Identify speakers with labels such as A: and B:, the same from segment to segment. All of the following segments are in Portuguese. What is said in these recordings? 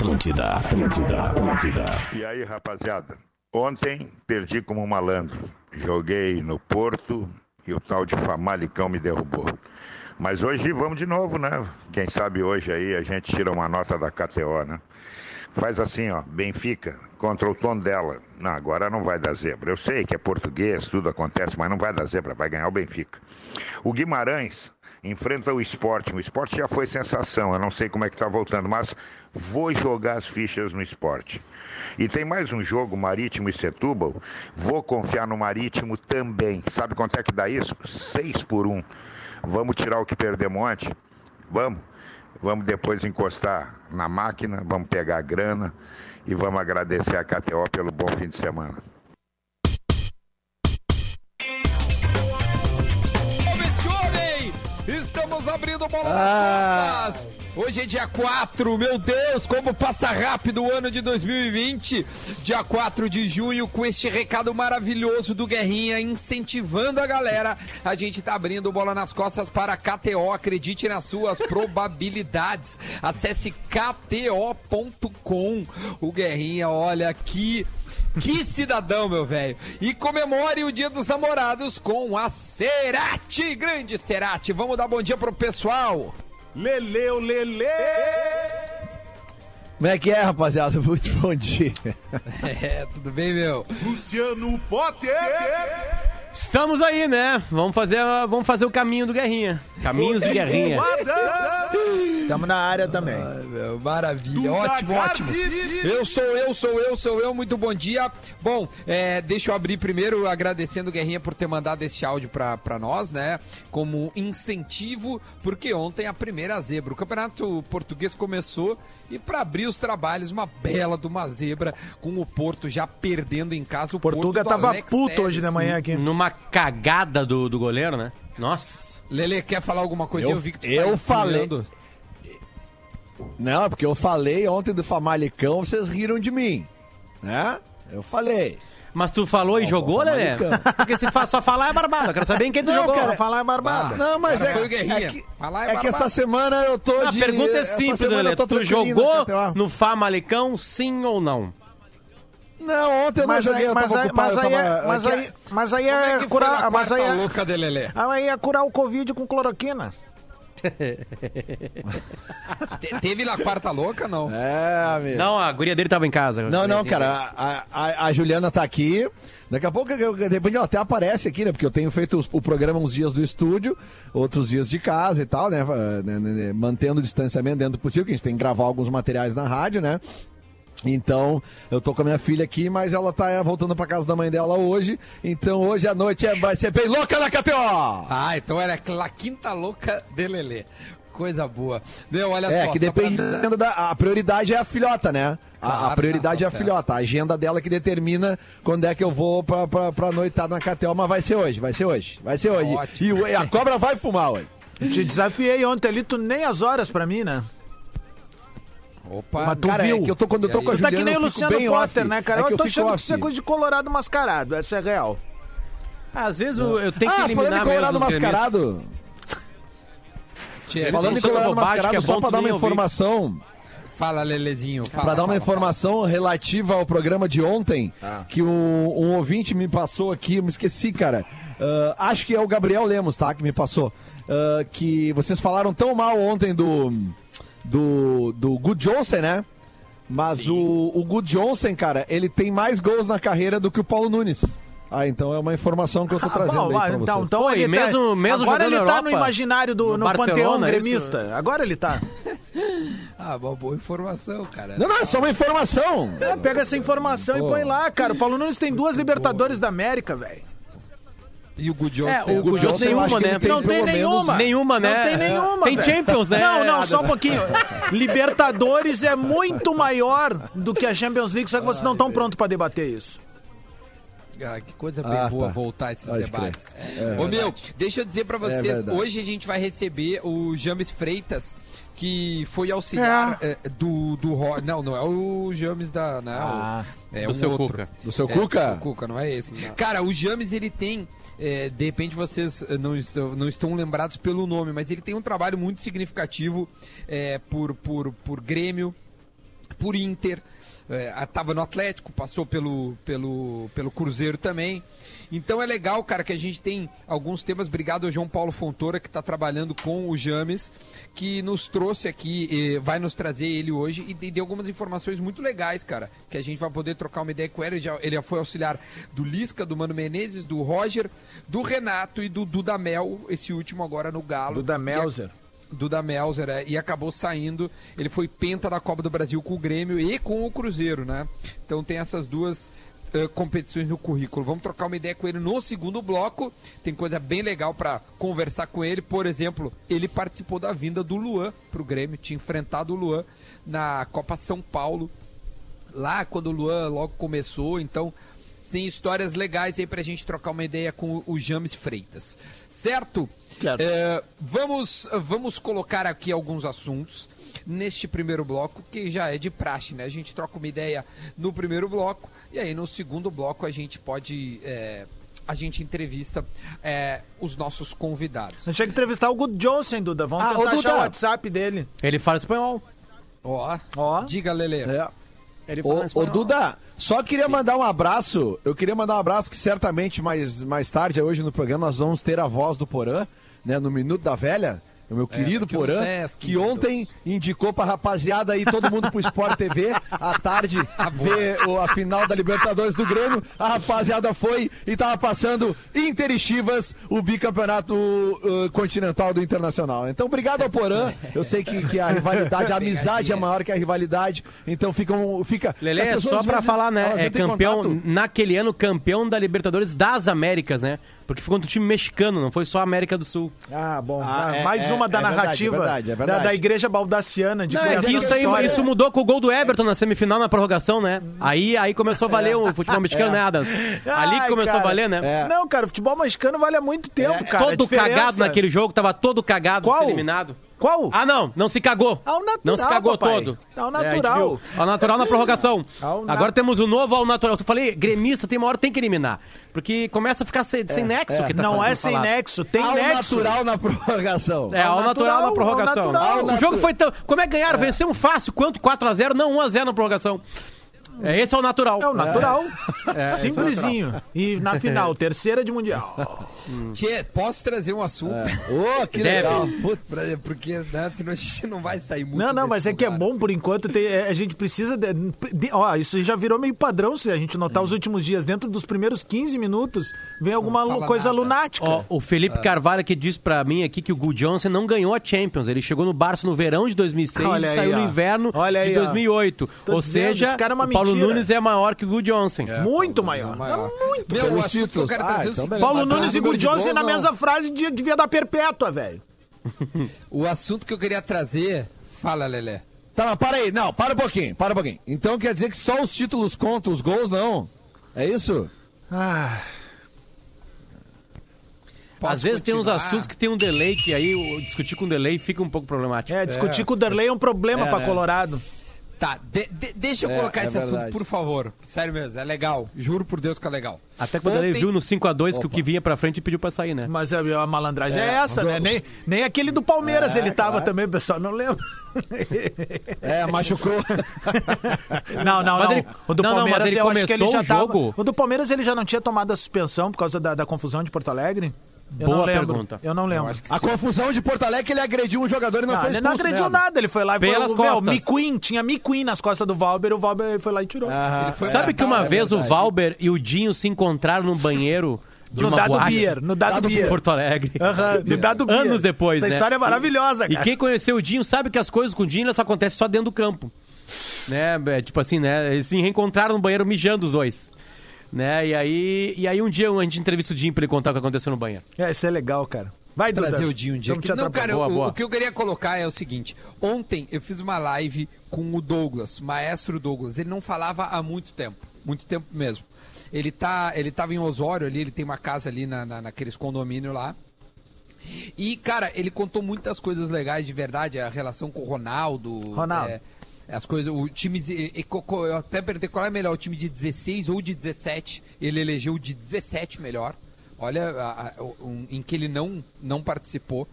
A: Atlântida, Atlântida, Atlântida.
B: E aí, rapaziada? Ontem perdi como um malandro. Joguei no Porto e o tal de Famalicão me derrubou. Mas hoje vamos de novo, né? Quem sabe hoje aí a gente tira uma nota da KTO, né? Faz assim, ó, Benfica contra o tom dela. Não, agora não vai dar zebra. Eu sei que é português, tudo acontece, mas não vai dar zebra, vai ganhar o Benfica. O Guimarães enfrenta o esporte. O esporte já foi sensação, eu não sei como é que tá voltando, mas vou jogar as fichas no esporte. E tem mais um jogo, Marítimo e Setúbal. Vou confiar no Marítimo também. Sabe quanto é que dá isso? 6 por 1. Um. Vamos tirar o que perdemos ontem? Vamos. Vamos depois encostar na máquina, vamos pegar a grana e vamos agradecer a KTO pelo bom fim de semana.
C: Abrindo bola ah. nas costas. Hoje é dia 4, meu Deus, como passa rápido o ano de 2020. Dia 4 de junho, com este recado maravilhoso do Guerrinha, incentivando a galera. A gente tá abrindo bola nas costas para KTO. Acredite nas suas probabilidades. Acesse kto.com. O Guerrinha, olha aqui. Que cidadão, meu velho. E comemore o Dia dos Namorados com a Cerati. Grande Cerati. Vamos dar bom dia pro pessoal.
D: Leleu, Lele!
E: Como é que é, rapaziada? Muito bom dia.
C: É, tudo bem, meu?
D: Luciano Potter!
F: Estamos aí, né? Vamos fazer, vamos fazer o caminho do Guerrinha. Caminhos de Guerrinha.
E: Estamos na área também.
C: Ai, meu, maravilha, ótimo, ótimo. Eu sou eu, sou eu, sou eu, muito bom dia. Bom, é, deixa eu abrir primeiro agradecendo o Guerrinha por ter mandado esse áudio pra, pra nós, né? Como incentivo, porque ontem a primeira zebra. O campeonato português começou e para abrir os trabalhos, uma bela de uma zebra com o Porto já perdendo em casa. O
E: Portuga
C: Porto
E: tava Alex puto Telles, hoje de manhã aqui.
F: Numa cagada do, do goleiro, né? Nossa.
C: Lele, quer falar alguma coisa?
E: Eu, eu vi que tu tá Eu falei. Não, porque eu falei ontem do Famalicão, vocês riram de mim. Né? Eu falei.
F: Mas tu falou não, e jogou, Lelé? Porque se só falar é barbada. Eu quero saber em quem tu não, jogou. Cara,
E: falar é barbada. Não, mas é, é, que, é, é que essa semana eu tô
F: A de, pergunta é simples, Lelé. Tu jogou no Famalicão, sim ou não?
E: Não, ontem eu mas não joguei, aí, mas, aí, mas, aí, é, mas, aí, mas aí é, é curar, mas aí é,
C: louca de Lelé?
E: Aí é curar o Covid com cloroquina.
C: Teve na quarta louca, não?
F: É, amigo. Não, a guria dele tava em casa.
E: Não, não, cara. A, a, a Juliana tá aqui. Daqui a pouco, de repente, ela até aparece aqui, né? Porque eu tenho feito o programa uns dias do estúdio, outros dias de casa e tal, né? né, né, né mantendo o distanciamento dentro do possível, que a gente tem que gravar alguns materiais na rádio, né? Então, eu tô com a minha filha aqui, mas ela tá é, voltando pra casa da mãe dela hoje. Então, hoje à noite é, vai ser bem louca na KTO!
C: Ah, então era a quinta louca de Lelê. Coisa boa. Meu, olha
E: é,
C: só.
E: É, que dependendo pra... da. A prioridade é a filhota, né? Claro, a, a, prioridade tá, tá é a filhota. A agenda dela que determina quando é que eu vou pra, pra, pra noitada na KTO, mas vai ser hoje, vai ser hoje. Vai ser hoje. Ótimo. E a cobra vai fumar hoje.
F: Te desafiei ontem ali, tu nem as horas pra mim, né?
E: Opa, mas tu cara, viu? É que eu tô, quando eu tô com a Juliana,
F: tá que nem o Luciano Potter, off. né, cara?
E: É
F: eu,
E: eu
F: tô
E: achando
F: off. que isso é coisa de colorado mascarado, essa é real.
E: às vezes eu, eu tenho que ah, eliminar falando colorado mascarado... Tchê, falando em colorado mascarado, é só pra dar uma informação...
C: Fala, Lelezinho. Fala,
E: pra dar uma
C: fala,
E: informação fala. relativa ao programa de ontem, ah. que um, um, ouvinte me passou aqui, eu me esqueci, cara. Uh, acho que é o Gabriel Lemos, tá? Que me passou. Uh, que vocês falaram tão mal ontem do do, do Good Johnson, né? Mas o, o Good Johnson, cara, ele tem mais gols na carreira do que o Paulo Nunes. Ah, então é uma informação que eu tô ah, trazendo ah, bom, aí pra
F: então, então Pô, ele tá- mesmo, tá, mesmo
E: agora ele tá
F: Europa,
E: no imaginário do no, no panteão é gremista. Isso? Agora ele tá.
C: ah, uma boa informação, cara.
E: Não, não, é só uma informação.
F: É, pega essa informação Pô. e põe lá, cara. O Paulo Nunes tem duas Libertadores da América, velho.
C: E o Good Jones é,
F: o Good Jones nenhuma, né?
E: Tem, não tem nenhuma.
F: Nenhuma, né?
E: Não tem nenhuma.
F: Tem Champions, né?
E: Não, não, só um pouquinho. Libertadores é muito maior do que a Champions League, só que vocês não estão prontos para debater isso.
C: Ah, que coisa bem ah, boa tá. voltar esses Pode debates. É, Ô meu, deixa eu dizer para é vocês, é hoje a gente vai receber o James Freitas, que foi auxiliar é. É, do, do Não, não é o James da. Não, ah, é
F: do
C: um
F: seu
C: outro.
F: Cuca.
E: Do seu Cuca?
C: Do seu Cuca, não é esse. Não. Cara, o James ele tem é, de repente vocês eh, não estão, não estão lembrados pelo nome, mas ele tem um trabalho muito significativo é, por, por, por Grêmio, por Inter, estava no Atlético, passou pelo, pelo, pelo Cruzeiro também. Então é legal, cara, que a gente tem alguns temas. Obrigado ao João Paulo Fontoura, que está trabalhando com o James, que nos trouxe aqui, eh, vai nos trazer ele hoje e deu algumas informações muito legais, cara, que a gente vai poder trocar uma ideia com ele. Ele já, ele já foi auxiliar do Lisca, do Mano Menezes, do Roger, do Renato e do Dudamel, esse último agora no Galo.
G: Duda
C: E a-
G: Melzer.
C: Duda Melzer, é, e acabou saindo. Ele foi penta da Copa do Brasil com o Grêmio e com o Cruzeiro, né? Então tem essas duas eh, competições no currículo. Vamos trocar uma ideia com ele no segundo bloco. Tem coisa bem legal para conversar com ele. Por exemplo, ele participou da vinda do Luan pro Grêmio, tinha enfrentado o Luan na Copa São Paulo lá quando o Luan logo começou, então tem histórias legais aí pra gente trocar uma ideia com o James Freitas. Certo?
G: Certo.
C: É, vamos, vamos colocar aqui alguns assuntos neste primeiro bloco, que já é de praxe, né? A gente troca uma ideia no primeiro bloco e aí no segundo bloco a gente pode. é, a gente entrevista é, os nossos convidados.
G: A gente tinha que entrevistar o Good Johnson, Duda. Vamos
E: Ah,
G: tentar achar
E: Duda.
G: o WhatsApp dele.
F: Ele fala espanhol.
C: Ó,
G: Ó.
C: diga, Lele.
E: É.
F: Ele
E: Ô, ô, Duda, só queria mandar um abraço. Eu queria mandar um abraço que certamente mais, mais tarde, hoje no programa, nós vamos ter a voz do Porã, né? No Minuto da Velha. O meu querido
C: daqui uns
E: Porã,
C: 10,
E: que
C: 15
E: ontem indicou pra rapaziada aí, todo mundo pro Sport TV, à tarde, ver o- a final da Libertadores do Grêmio. A rapaziada foi e tava passando Inter e Chivas, o bicampeonato uh, continental do Internacional. Então, obrigado ao Porã. Eu sei que, que a rivalidade, a amizade é maior que a rivalidade. Então, fica. Um, fica
F: Lele, é só pra
E: vezes,
F: falar, né? É campeão,
E: contato.
F: naquele ano, campeão da Libertadores das Américas, né? Porque ficou contra o time mexicano, não foi só a América do Sul.
G: Ah, bom.
E: Ah,
G: Ah,
E: é-
G: mais
E: é-
G: uma da
E: é verdade,
G: narrativa
E: é verdade, é
G: Da,
E: verdade.
G: da igreja baldaciana de
F: Não, é
G: criação
F: que isso, aí, isso mudou com o gol do Everton na semifinal, na prorrogação, né? Aí, aí começou a valer o futebol mexicano, né, Adams? Ali que começou
G: cara.
F: a valer, né?
E: É.
G: Não, cara, o futebol mexicano vale há muito tempo, cara.
F: Todo
G: diferença-
F: cagado naquele jogo, tava todo cagado de
G: Qual?
F: ser eliminado.
G: Qual?
F: Ah, não, não se cagou.
G: Ao natural,
F: Não se cagou
G: papai.
F: todo.
G: Ao
F: É,
G: natural.
F: viu. ao natural na prorrogação.
G: Ao na-
F: Agora temos o novo ao natural. Tu falei, gremista, tem uma hora que tem que eliminar. Porque começa a ficar sem, sem nexo o que tá
G: Não é sem
F: falado.
G: nexo, tem
E: Ao
G: nexo.
E: natural na prorrogação.
F: É, ao
G: Ao
F: natural,
G: natural,
F: na prorrogação.
G: ao natural.
F: o jogo foi tão. Como é que ganharam? Vencemos fácil. Quanto? 4x0? Não, 1x0 na prorrogação. É, esse é o natural.
G: É o natural.
F: É,
G: Simplesinho. E na final, terceira de mundial.
C: Tchê, posso trazer um assunto?
E: Ô, que
F: Deve.
E: legal.
C: Puta, porque né, senão a gente não vai sair muito.
G: Não, não, mas
C: desse
G: é que é
C: lugar,
G: bom
C: assim.
G: por enquanto. ter- é, a gente precisa. De, de- ó, isso já virou meio padrão se a gente notar os últimos dias. Dentro dos primeiros 15 minutos, vem alguma coisa
C: nada.
G: lunática.
F: Ó, o Felipe Carvalho que disse pra mim aqui que o Gu Johnson não ganhou a Champions. Ele chegou no Barça no verão de 2006
G: Olha
F: e
G: aí,
F: saiu
G: ó.
F: no inverno
G: Olha aí,
F: de
G: ó.
F: 2008.
G: Tô
F: Ou
G: dizendo,
F: seja,
G: esse cara é uma
F: o Paulo
G: mentira.
F: Nunes é maior que o Gu Johnson.
G: muito maior.
C: Maior.
G: Muito
C: Meu,
E: pelos
C: assunto que eu
E: títulos. Ah,
C: trazer é o
E: então.
G: Paulo
E: Mas
G: Nunes e Gu Johnson na
E: não.
G: mesma frase de- devia dar perpétua, velho.
C: O assunto que eu queria trazer. Fala, Lelé.
E: Tá, mas para aí. Não, para um pouquinho, para um pouquinho. Então quer dizer que só os títulos contam, os gols não? É isso?
G: Ah,
C: Posso
F: Às vezes tem uns
C: continuar?
F: assuntos que tem um delay que aí discutir com delay fica um pouco problemático.
G: é, discutir com o Derlei é um problema
E: É,
G: pra
E: né?
G: Colorado.
C: Tá, de- de- deixa eu
E: É,
C: colocar
E: é
C: esse assunto,
E: verdade.
C: por favor. Sério mesmo, é legal. Juro por Deus que é legal.
F: Até quando ele viu no 5x2 que o que vinha pra frente pediu pra sair, né?
G: Mas a, a malandragem é,
E: É,
G: essa, né? Nem, nem aquele do Palmeiras
E: É,
G: ele tava
E: claro.
G: também, pessoal. Não lembro.
E: É, machucou.
G: Não, não,
F: Mas
G: não.
F: ele-
G: O do
F: não, não, mas
G: Palmeiras
F: ele
G: eu acho que ele já
F: o
G: tava.
F: jogo?
G: O do Palmeiras ele já não tinha tomado a suspensão por causa da, da confusão de Porto Alegre? Eu
F: Boa pergunta.
G: Eu não lembro.
C: que
E: A confusão de Porto Alegre que ele agrediu um jogador e não,
G: Não,
E: foi
G: ele não agrediu
E: né?
G: nada, ele foi lá e
F: Pelas
G: foi, meu,
F: costas.
G: McQueen, tinha McQueen nas costas do Valber, o Valber foi lá e tirou.
E: Aham.
C: foi-
F: Sabe
C: É,
F: que uma
E: é
F: vez o. Valber e o Dinho se encontraram num banheiro de
G: no Dado
F: boate
G: Beer, no Dado,
F: em
G: Beer.
F: Porto Alegre.
G: Aham, no Dado Beer.
F: Anos depois,
G: Essa
F: né?
G: história é maravilhosa,
F: E
G: cara.
F: quem conheceu o Dinho sabe que as coisas com o Dinho só acontecem só dentro do campo. Né? É, tipo assim, né? Eles se reencontraram no banheiro mijando os dois. Né? E aí, e aí um dia a gente entrevista o Dinho pra ele contar o que aconteceu no banheiro.
G: É, isso é legal, cara. Vai, Duda.
C: trazer o Dinho um dia.
G: Te
C: Não, cara,
F: Boa,
C: o,
F: boa.
C: o que eu queria colocar é o seguinte. Ontem eu fiz uma live com o Douglas, maestro Douglas. Ele não falava há muito tempo. Muito tempo mesmo. Ele tá, ele tava em Osório ali, ele tem uma casa ali na, na- naqueles condomínios lá. E, cara, ele contou muitas coisas legais de verdade, a relação com o Ronaldo.
G: Ronaldo.
C: é, as coisas, o time. Eu até perguntei qual é melhor, o time de 16 ou de 17. Ele elegeu o de 17 melhor. Olha, a- a- um- em que ele não, não participou.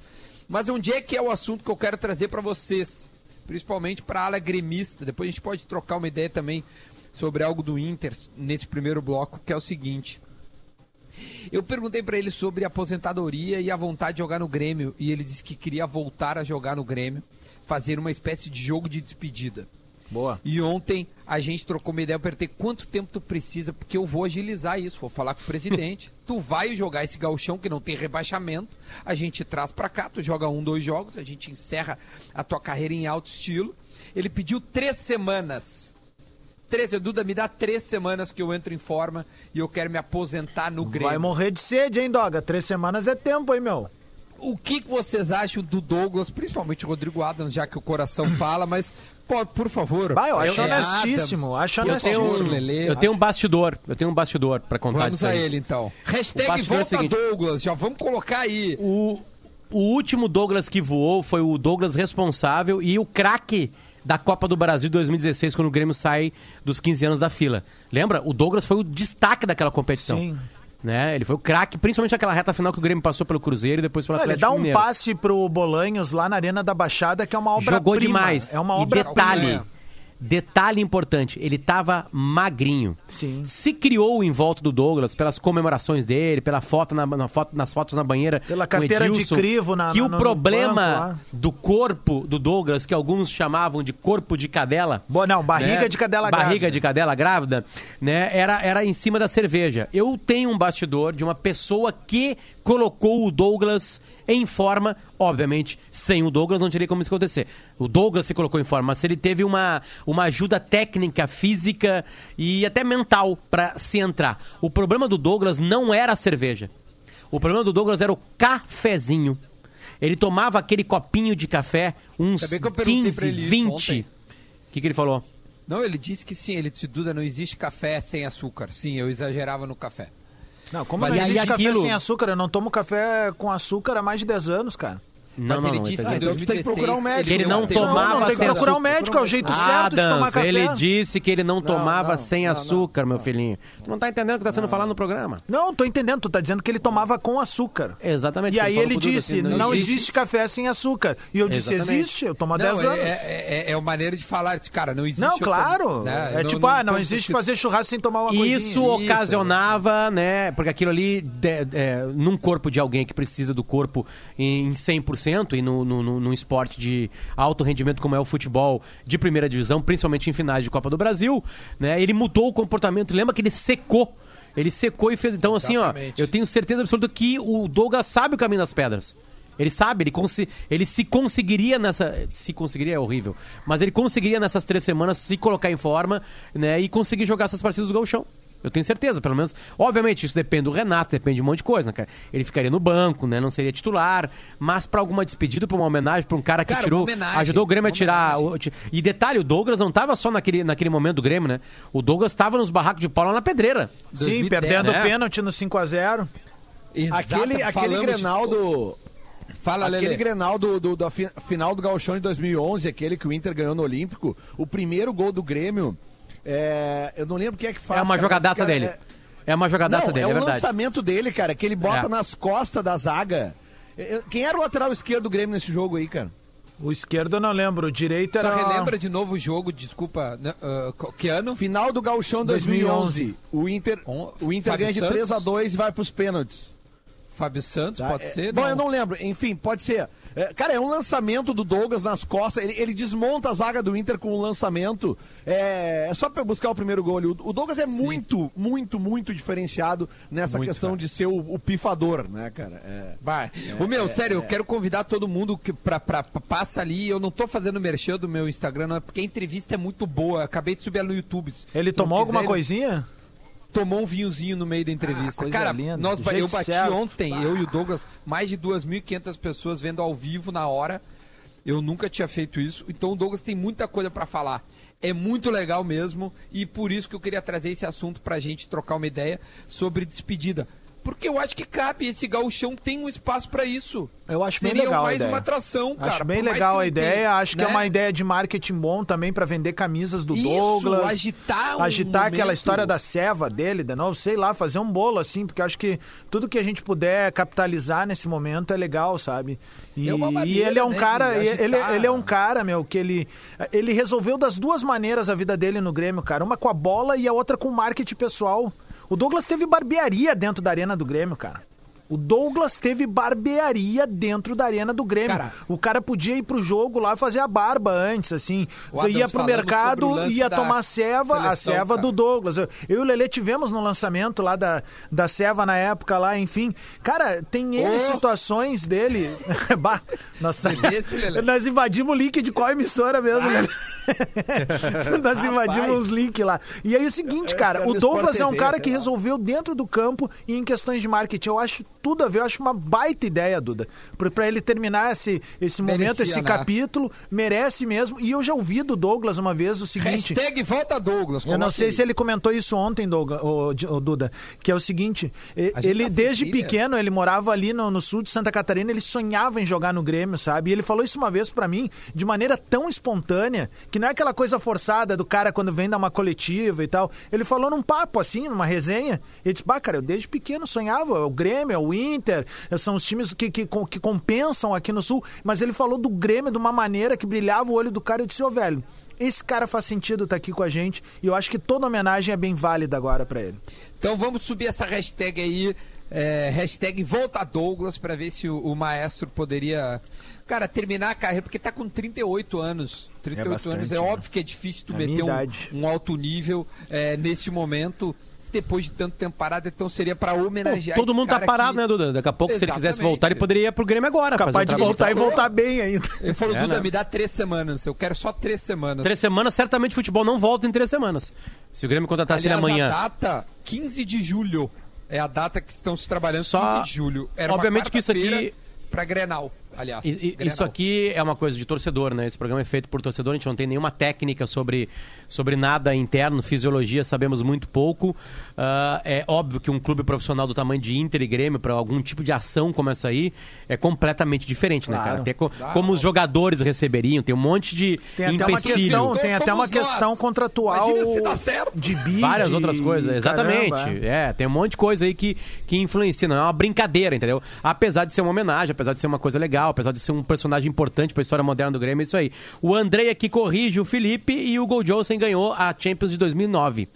C: Mas onde é que é o assunto que eu quero trazer para vocês? principalmente para a ala gremista. Depois a gente pode trocar uma ideia também sobre algo do Inter nesse primeiro bloco, que é o seguinte. Eu perguntei para ele sobre aposentadoria e a vontade de jogar no Grêmio, e ele disse que queria voltar a jogar no Grêmio, fazer uma espécie de jogo de despedida.
G: Boa.
C: E ontem a gente trocou uma ideia, eu perguntei quanto tempo tu precisa, porque eu vou agilizar isso, vou falar com o presidente. tu vai jogar esse galchão que não tem rebaixamento, a gente traz pra cá, tu joga um, dois jogos, a gente encerra a tua carreira em alto estilo. Ele pediu três semanas. Três, Duda, me dá três semanas que eu entro em forma e eu quero me aposentar no Grêmio.
G: Vai morrer de sede, hein, Doga? Três semanas é tempo, hein, meu?
C: O que, que vocês acham do Douglas, principalmente o Rodrigo Adams, já que o coração fala, mas pô, por favor.
G: Vai, eu acho
C: é
G: honestíssimo,
C: Adams,
G: acho
C: eu tenho,
G: honestíssimo.
C: Lelê,
F: Eu tenho um bastidor, eu tenho um bastidor pra contar
C: Vamos
F: disso
C: a
F: aí.
C: ele então. Hashtag
F: é o
C: volta
F: seguinte-
C: Douglas, já vamos colocar aí.
F: O, o último Douglas que voou foi o Douglas responsável e o craque da Copa do Brasil 2016, quando o Grêmio sai dos 15 anos da fila. Lembra? O Douglas foi o destaque daquela competição.
G: Sim.
F: Né? Ele foi o craque, principalmente naquela reta final que o Grêmio passou pelo Cruzeiro e depois pelo
G: Ele
F: Atlético
G: dá um
F: Mineiro.
G: passe pro Bolanhos lá na Arena da Baixada, que é uma obra
F: Jogou demais.
G: É uma
F: e
G: obra
F: detalhe, detalhe importante, ele tava magrinho.
G: Sim.
F: Se criou em volta do Douglas pelas comemorações dele, pela foto na, na foto, nas fotos na banheira,
G: Pela carteira de
F: Edilson,
G: crivo na-
F: que
G: na-
F: o
G: no
F: problema do corpo do Douglas, que alguns chamavam de corpo de cadela,
G: Boa, não, barriga
F: né?
G: de cadela
F: barriga
G: grávida.
F: de cadela grávida, né? Era, era em cima da cerveja. Eu tenho um bastidor de uma pessoa que colocou o Douglas em forma, obviamente, sem o Douglas não teria como isso acontecer. O Douglas se colocou em forma, mas ele teve uma, uma ajuda técnica, física e até mental para se entrar. O problema do Douglas não era a cerveja. O problema do Douglas era o cafezinho. Ele tomava aquele copinho de café, uns
C: Sabia que eu perguntei
F: 15,
C: pra ele isso
F: 20.
C: ontem?
F: O que, que ele falou?
C: Não, ele disse que sim, ele disse, Duda, não existe café sem açúcar. Sim, eu exagerava no café.
G: Não, como
F: Mas
G: não existe
F: aquilo-
G: café sem açúcar? Eu não tomo café com açúcar há mais de 10 anos, cara.
F: Não,
C: Mas
F: não,
C: ele
F: não.
C: disse
F: tá
C: que em
F: dizendo-
E: então tu tem que
C: 2016
E: procurar um médico.
F: Ele não tomava
G: não, não, tem que
F: sem
G: procurar um
F: açúcar.
G: médico, é o jeito certo de tomar café.
F: ele disse que ele não tomava
E: não,
F: sem açúcar, meu filhinho. Tu não tá entendendo o que tá sendo falado no programa.
G: Não, tô entendendo, tu tá dizendo que ele tomava com açúcar.
F: Exatamente.
G: E aí ele disse,
F: assim,
G: não, existe café sem açúcar. E eu disse, existe, eu tomo há
C: Não,
G: 10
C: é,
G: anos.
C: é, é, é uma maneira de falar, cara, não existe.
G: Não, claro.
C: né,
G: É tipo, ah, não existe fazer churrasco sem tomar uma coisinha.
F: Isso ocasionava, né? Porque aquilo ali, é, num corpo de alguém que precisa do corpo em 100% e no, no, no, num esporte de alto rendimento como é o futebol de primeira divisão, principalmente em finais de Copa do Brasil, né? Ele mudou o comportamento. Lembra que ele secou. Ele secou e fez. Então, assim, ó,
C: Exatamente.
F: eu tenho certeza absoluta que o Douglas sabe o caminho das pedras. Ele sabe, ele, consi- ele se conseguiria nessa. Se conseguiria é horrível. Mas ele conseguiria nessas três semanas se colocar em forma, né? E conseguir jogar essas partidas do Gauchão. Eu tenho certeza, pelo menos. Obviamente, isso depende do Renato, depende de um monte de coisa, né, cara? Ele ficaria no banco, né? Não seria titular. Mas pra alguma despedida, pra uma homenagem, pra um cara que
C: Cara,
F: tirou. ajudou o Grêmio a tirar. o- e detalhe, o Douglas não tava só naquele, naquele momento do Grêmio, né? O Douglas tava nos barracos de pau lá na pedreira.
G: Sim,
C: 2010,
G: perdendo o
F: né?
G: pênalti no 5x0.
C: Exato,
E: Aquele, aquele Grenal do...
C: Fala,
E: aquele
C: Lelê.
E: Grenal do, do- da final do Gauchão de 2011, aquele que o Inter ganhou no Olímpico, o primeiro gol do Grêmio, é, eu não lembro quem é que faz.
F: É uma
E: cara,
F: jogadaça
E: cara,
F: dele. É uma jogadaça
E: Não,
F: dele,
E: é
F: é,
E: o
F: verdade.
E: lançamento dele, cara, que ele bota
F: É.
E: nas costas da zaga. É, Quem era o lateral esquerdo do Grêmio nesse jogo aí, cara?
G: O esquerdo eu não lembro, o direito
C: Só
G: era...
C: relembra de novo o jogo, desculpa, co- que ano?
E: Final do Gauchão 2011. O Inter,
C: Com
E: o Inter
C: Fábio
E: ganha de
C: Santos?
E: 3 a 2 e vai pros pênaltis.
C: Fábio Santos,
E: Tá?
C: pode
E: É,
C: ser?
E: Bom, eu não lembro. Enfim, pode ser. É, cara, é um lançamento do Douglas nas costas. Ele, ele desmonta a zaga do Inter com um lançamento. É, é só pra buscar o primeiro gol ali. O, o Douglas é muito, muito, muito diferenciado nessa
C: Muito,
E: questão
C: cara.
E: de ser o, o pifador, né, cara? É.
C: Vai. o meu, sério, eu quero convidar todo mundo que pra, pra, pra- passa ali. Eu não tô fazendo merchan do meu Instagram, não, é porque a entrevista é muito boa. Acabei de subir ela no YouTube.
G: Ele tomou alguma
C: quiserem-
G: coisinha?
C: Tomou um vinhozinho no meio da entrevista.
G: Ah,
C: Cara,
G: linda,
C: nós, eu bati
G: certo.
C: ontem, eu e o Douglas, mais de 2.500 pessoas vendo ao vivo na hora. Eu nunca tinha feito isso. Então o Douglas tem muita coisa pra falar. É muito legal mesmo e por isso que eu queria trazer esse assunto pra gente trocar uma ideia sobre despedida. Porque eu acho que cabe, esse gauchão tem um espaço pra isso.
G: Eu acho bem
C: Seria
G: legal a
C: mais
G: ideia.
C: uma atração, cara.
G: Acho bem legal a ideia.
C: tenha,
G: Acho que é
C: né?
G: uma ideia de marketing bom também pra vender camisas do
C: Isso,
G: Douglas.
C: agitar um
G: Agitar aquela história da ceva dele, de novo, sei lá, fazer um bolo assim, porque acho que tudo que a gente puder capitalizar nesse momento é legal, sabe? E,
C: É uma
G: e
C: maneira,
G: ele é um
C: né,
G: cara, ele, ele é um cara, meu, que ele ele resolveu das duas maneiras a vida dele no Grêmio, cara. Uma com a bola e a outra com o marketing pessoal. O Douglas teve barbearia dentro da arena do Grêmio, cara. O Douglas teve barbearia dentro da arena do Grêmio.
C: Cara.
G: o cara podia ir pro jogo lá fazer a barba antes, assim.
C: Adams,
G: ia pro mercado, ia tomar ceva, a
C: seleção,
G: ceva
C: cara.
G: do Douglas. Eu, eu e o Lelê tivemos no lançamento lá da, da ceva na época lá, enfim. Cara, tem ele
C: Ô.
G: situações dele. bah, nossa,
C: Esse,
G: nós invadimos o link de qual emissora mesmo, Lelê? Nós invadimos os links lá. E aí é o seguinte, cara,
E: quero
G: o Douglas
E: Sport
G: é um cara que
E: lá.
G: resolveu dentro do campo e em questões de marketing. Eu acho tudo a ver, eu acho uma baita ideia, Duda. Pra ele terminar esse, esse momento,
C: Merecia,
G: esse
C: né?
G: capítulo, merece mesmo. E eu já ouvi do Douglas uma vez o seguinte.
C: Hashtag volta Douglas.
G: Eu não sei se ele comentou isso ontem, Douglas, Di- ô, Duda, que é o seguinte, ele
C: tá
G: desde pequeno, ele morava ali no, no sul de Santa Catarina, ele sonhava em jogar no Grêmio, sabe? E ele falou isso uma vez pra mim, de maneira tão espontânea, que não é aquela coisa forçada do cara quando vem dar uma coletiva e tal. Ele falou num papo, assim, numa resenha, ele disse, bah, cara, eu desde pequeno sonhava, é o Grêmio, é o Inter, são os times que, que, que compensam aqui no sul, mas ele falou do Grêmio de uma maneira que brilhava o olho do cara, eu disse, ô, velho, esse cara faz sentido estar aqui com a gente e eu acho que toda homenagem é bem válida agora pra ele.
C: Então vamos subir essa hashtag aí, é, hashtag volta Douglas, pra ver se o, o maestro poderia, cara, terminar a carreira, porque tá com 38 anos. 38
G: bastante,
C: anos, é
G: né?
C: óbvio que é difícil tu
G: É
C: meter um, um alto nível é, nesse momento, depois de tanto tempo parado, então seria pra homenagear
F: Todo
C: esse
F: mundo tá parado,
C: que-
F: né, Duda? Daqui a pouco, se ele quisesse
C: Exatamente.
F: voltar, ele poderia ir pro Grêmio agora.
G: Capaz de voltar e voltar bem ainda.
C: Ele falou,
F: É,
C: Duda,
F: né?
C: me dá três semanas, eu quero só três semanas.
F: Três semanas, certamente futebol não volta em três semanas. Se o Grêmio contratasse ele
C: Aliás,
F: amanhã.
C: a data, 15 de julho. É a data que estão se trabalhando,
F: Só-
C: 15 de julho. Era
F: Obviamente
C: uma
F: que isso aqui-
C: Pra Grenal, aliás.
F: E- e-. Isso aqui é uma coisa de torcedor, né? Esse programa é feito por torcedor, a gente não tem nenhuma técnica sobre, sobre nada interno, fisiologia, sabemos muito pouco. Ah, é óbvio que um clube profissional do tamanho de Inter e Grêmio, para algum tipo de ação como essa aí, é completamente diferente, né,
G: Claro.
F: cara? Até co- como os jogadores receberiam, tem um monte de
G: Tem até uma questão, tem até uma
C: nós.
G: questão contratual
C: Imagina se dá certo.
G: de bid.
F: Várias outras coisas, exatamente.
G: caramba, é.
F: é. tem um monte de coisa aí que, que influencia, não é uma brincadeira, entendeu? Apesar de ser uma homenagem, apesar de ser uma coisa legal, apesar de ser um personagem importante pra história moderna do Grêmio, é isso aí. O Andrei aqui corrige o Felipe e o Gol Johnson ganhou a Champions de 2009.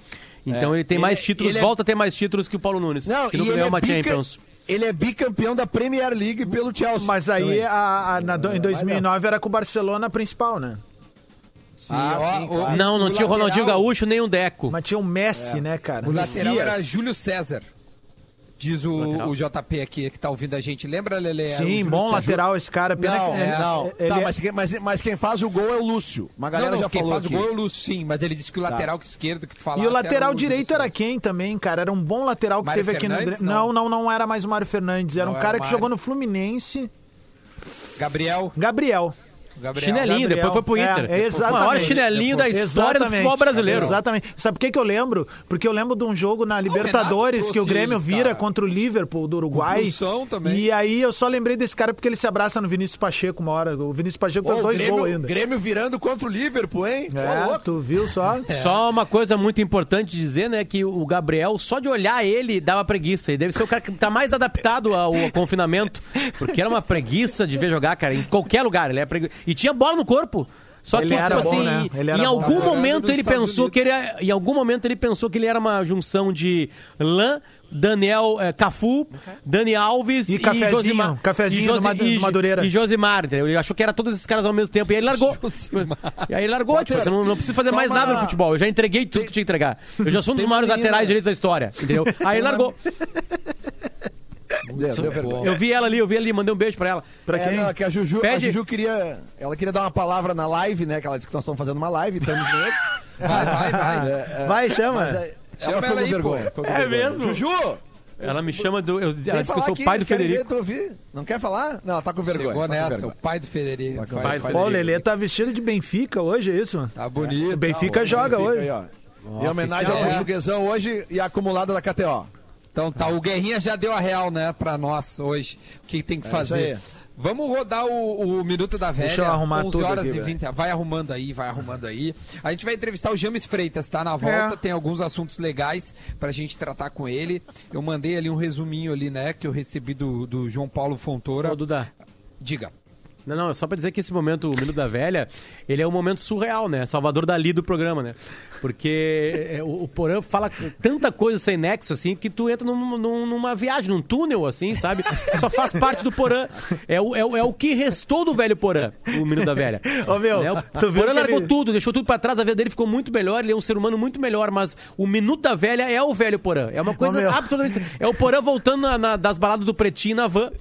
F: Então ele tem
E: Ele
F: mais
E: é-
F: títulos,
E: é-
F: volta a ter mais títulos que o Paulo Nunes,
E: Não,
F: que
E: ele
F: ganhou
E: é
F: uma
E: bica-
F: Champions.
E: Ele é bicampeão da Premier League pelo Chelsea.
G: Mas aí a, a- na, em 2009 era com o Barcelona principal, né?
C: Sim,
E: Ah, sim,
C: o-
E: claro.
F: Não, não
C: o
F: tinha o Ronaldinho
C: lateral-
F: Gaúcho nem o Deco.
G: Mas tinha o Messi, né, cara?
C: O lateral
G: Messias.
C: era Júlio César. Diz o, o JP aqui, que tá ouvindo a gente. Lembra, Lele? Era o
G: Sim, bom lateral esse cara. Pena
E: Não,
G: que,
E: é, não.
G: ele
E: Tá,
G: é-
E: mas, quem- mas, mas quem faz o gol é o Lúcio. Uma
C: Não,
E: galera
C: não,
E: já
C: quem
E: falou
C: faz
E: aqui. Tá.
C: o gol é o Lúcio, sim, mas ele disse que o lateral esquerdo que tu falasse
G: E o lateral
C: era o
G: direito era quem também, cara? Era um bom lateral que
C: Mário
G: teve aqui no
C: Fernandes?
G: Grêmio. Não, não, não era mais o Mário Fernandes. Era
C: Não
G: um
C: era
G: cara
C: o
G: que jogou no Fluminense.
C: Gabriel.
G: Gabriel.
C: Gabriel.
F: Chinelinho,
G: Gabriel.
F: depois foi pro
G: É,
F: Inter.
G: é, exatamente.
F: o maior chinelinho da história do futebol brasileiro.
G: Exatamente. Sabe por que, que eu lembro? Porque eu lembro de um jogo na Libertadores que o Grêmio
C: eles,
G: vira
C: cara.
G: contra o Liverpool do Uruguai.
C: Também.
G: E aí eu só lembrei desse cara porque ele se abraça no Vinícius Pacheco uma hora. O Vinícius Pacheco fez
E: Ô,
G: dois
E: Grêmio,
G: gols ainda.
E: Grêmio virando contra o Liverpool, hein?
G: É, tu viu só?
F: Só uma coisa muito importante de dizer, né, que o Gabriel, só de olhar ele, dava preguiça. Ele deve ser o cara que tá mais adaptado ao confinamento, porque era uma preguiça de ver jogar, cara, em qualquer lugar. Ele é pregui... E tinha bola no corpo. Só
G: Ele
F: que,
G: era
F: tipo
G: bom,
F: assim,
G: né? Ele era
F: em
G: bom.
F: algum
C: Tava
F: momento ele
C: Estados
F: pensou que ele
C: Unidos.
F: era, em algum momento ele pensou que ele era uma junção de Lan, Daniel eh, Cafu, Dani Alves
G: E cafezinho,
F: Josimar,
G: cafezinho do Madu-
F: e,
G: do Madureira.
F: e Josimar, entendeu? Ele achou que era todos esses caras ao mesmo tempo e aí ele largou. e aí ele largou, tipo, você não, não precisa fazer
E: só
F: mais
E: uma-
F: nada no futebol. Eu já entreguei tudo que tinha que entregar. Eu já sou um dos maiores laterais direitos da história, entendeu? Aí ele largou.
E: Deu, deu vergonha.
F: Eu vi ela ali, eu vi ela ali, mandei um beijo pra ela.
G: Pra
E: É,
G: quem?
E: não, é que a Juju, a
F: Pede.
E: Juju queria. Ela queria dar uma palavra na live, né? Que ela disse que nós estamos fazendo uma live, estamos mesmo.
C: Vai, vai, vai.
G: Vai, chama.
E: Mas, é,
C: Chama
E: ela ficou
C: ela
E: com
C: aí,
E: vergonha.
C: pô.
E: ficou com
F: É
E: vergonha.
F: mesmo?
E: Juju!
F: Ela me chama do. Eu,
E: vem
F: ela disse que eu sou o pai do Federico.
E: ouvir. Não quer falar? Não, ela tá com vergonha.
C: Chegou
E: tá
C: nessa,
E: vergonha.
C: o pai do Federico.
E: Vai
C: Pai
F: pai
C: do
G: Ó, o
C: Federico.
G: Lelê tá vestido de Benfica hoje, é isso?
C: Tá bonito.
G: O Benfica joga
E: Fica
G: hoje.
E: aí, ó. em homenagem ao
C: oficial, é.
E: portuguesão hoje e a acumulada da KTO.
C: Então tá, o Guerrinha já deu a real, né, pra nós hoje. O que tem que fazer.
E: isso
C: Vamos rodar o, o Minuto da Velha.
G: Deixa eu arrumar
C: 11
G: tudo
C: horas
G: aqui,
C: e
G: velho.
C: 20. Vai arrumando aí, vai arrumando aí. A gente vai entrevistar o James Freitas, tá? Na volta,
G: É.
C: tem alguns assuntos legais pra gente tratar com ele. Eu mandei ali um resuminho ali, né, que eu recebi do, do João Paulo Fontoura.
F: Ô, Duda.
C: Diga.
F: Não, não, é só pra dizer que esse momento, o Minuto da Velha, ele é um momento surreal, né? Salvador Dali do programa, né? Porque é, o, o Porã fala tanta coisa sem nexo, assim, que tu entra num- num- numa viagem, num túnel, assim, sabe? Só faz parte do Porã. É o, é, é o que restou do velho Porã, o Minuto da Velha.
G: Ô, meu,
F: Né? O Porã largou
G: ele-
F: tudo, deixou tudo pra trás, a vida dele ficou muito melhor, ele é um ser humano muito melhor, mas o Minuto da Velha é o velho Porã. É uma coisa
G: meu.
F: absolutamente... É o Porã voltando na- na- das baladas do Pretinho na van,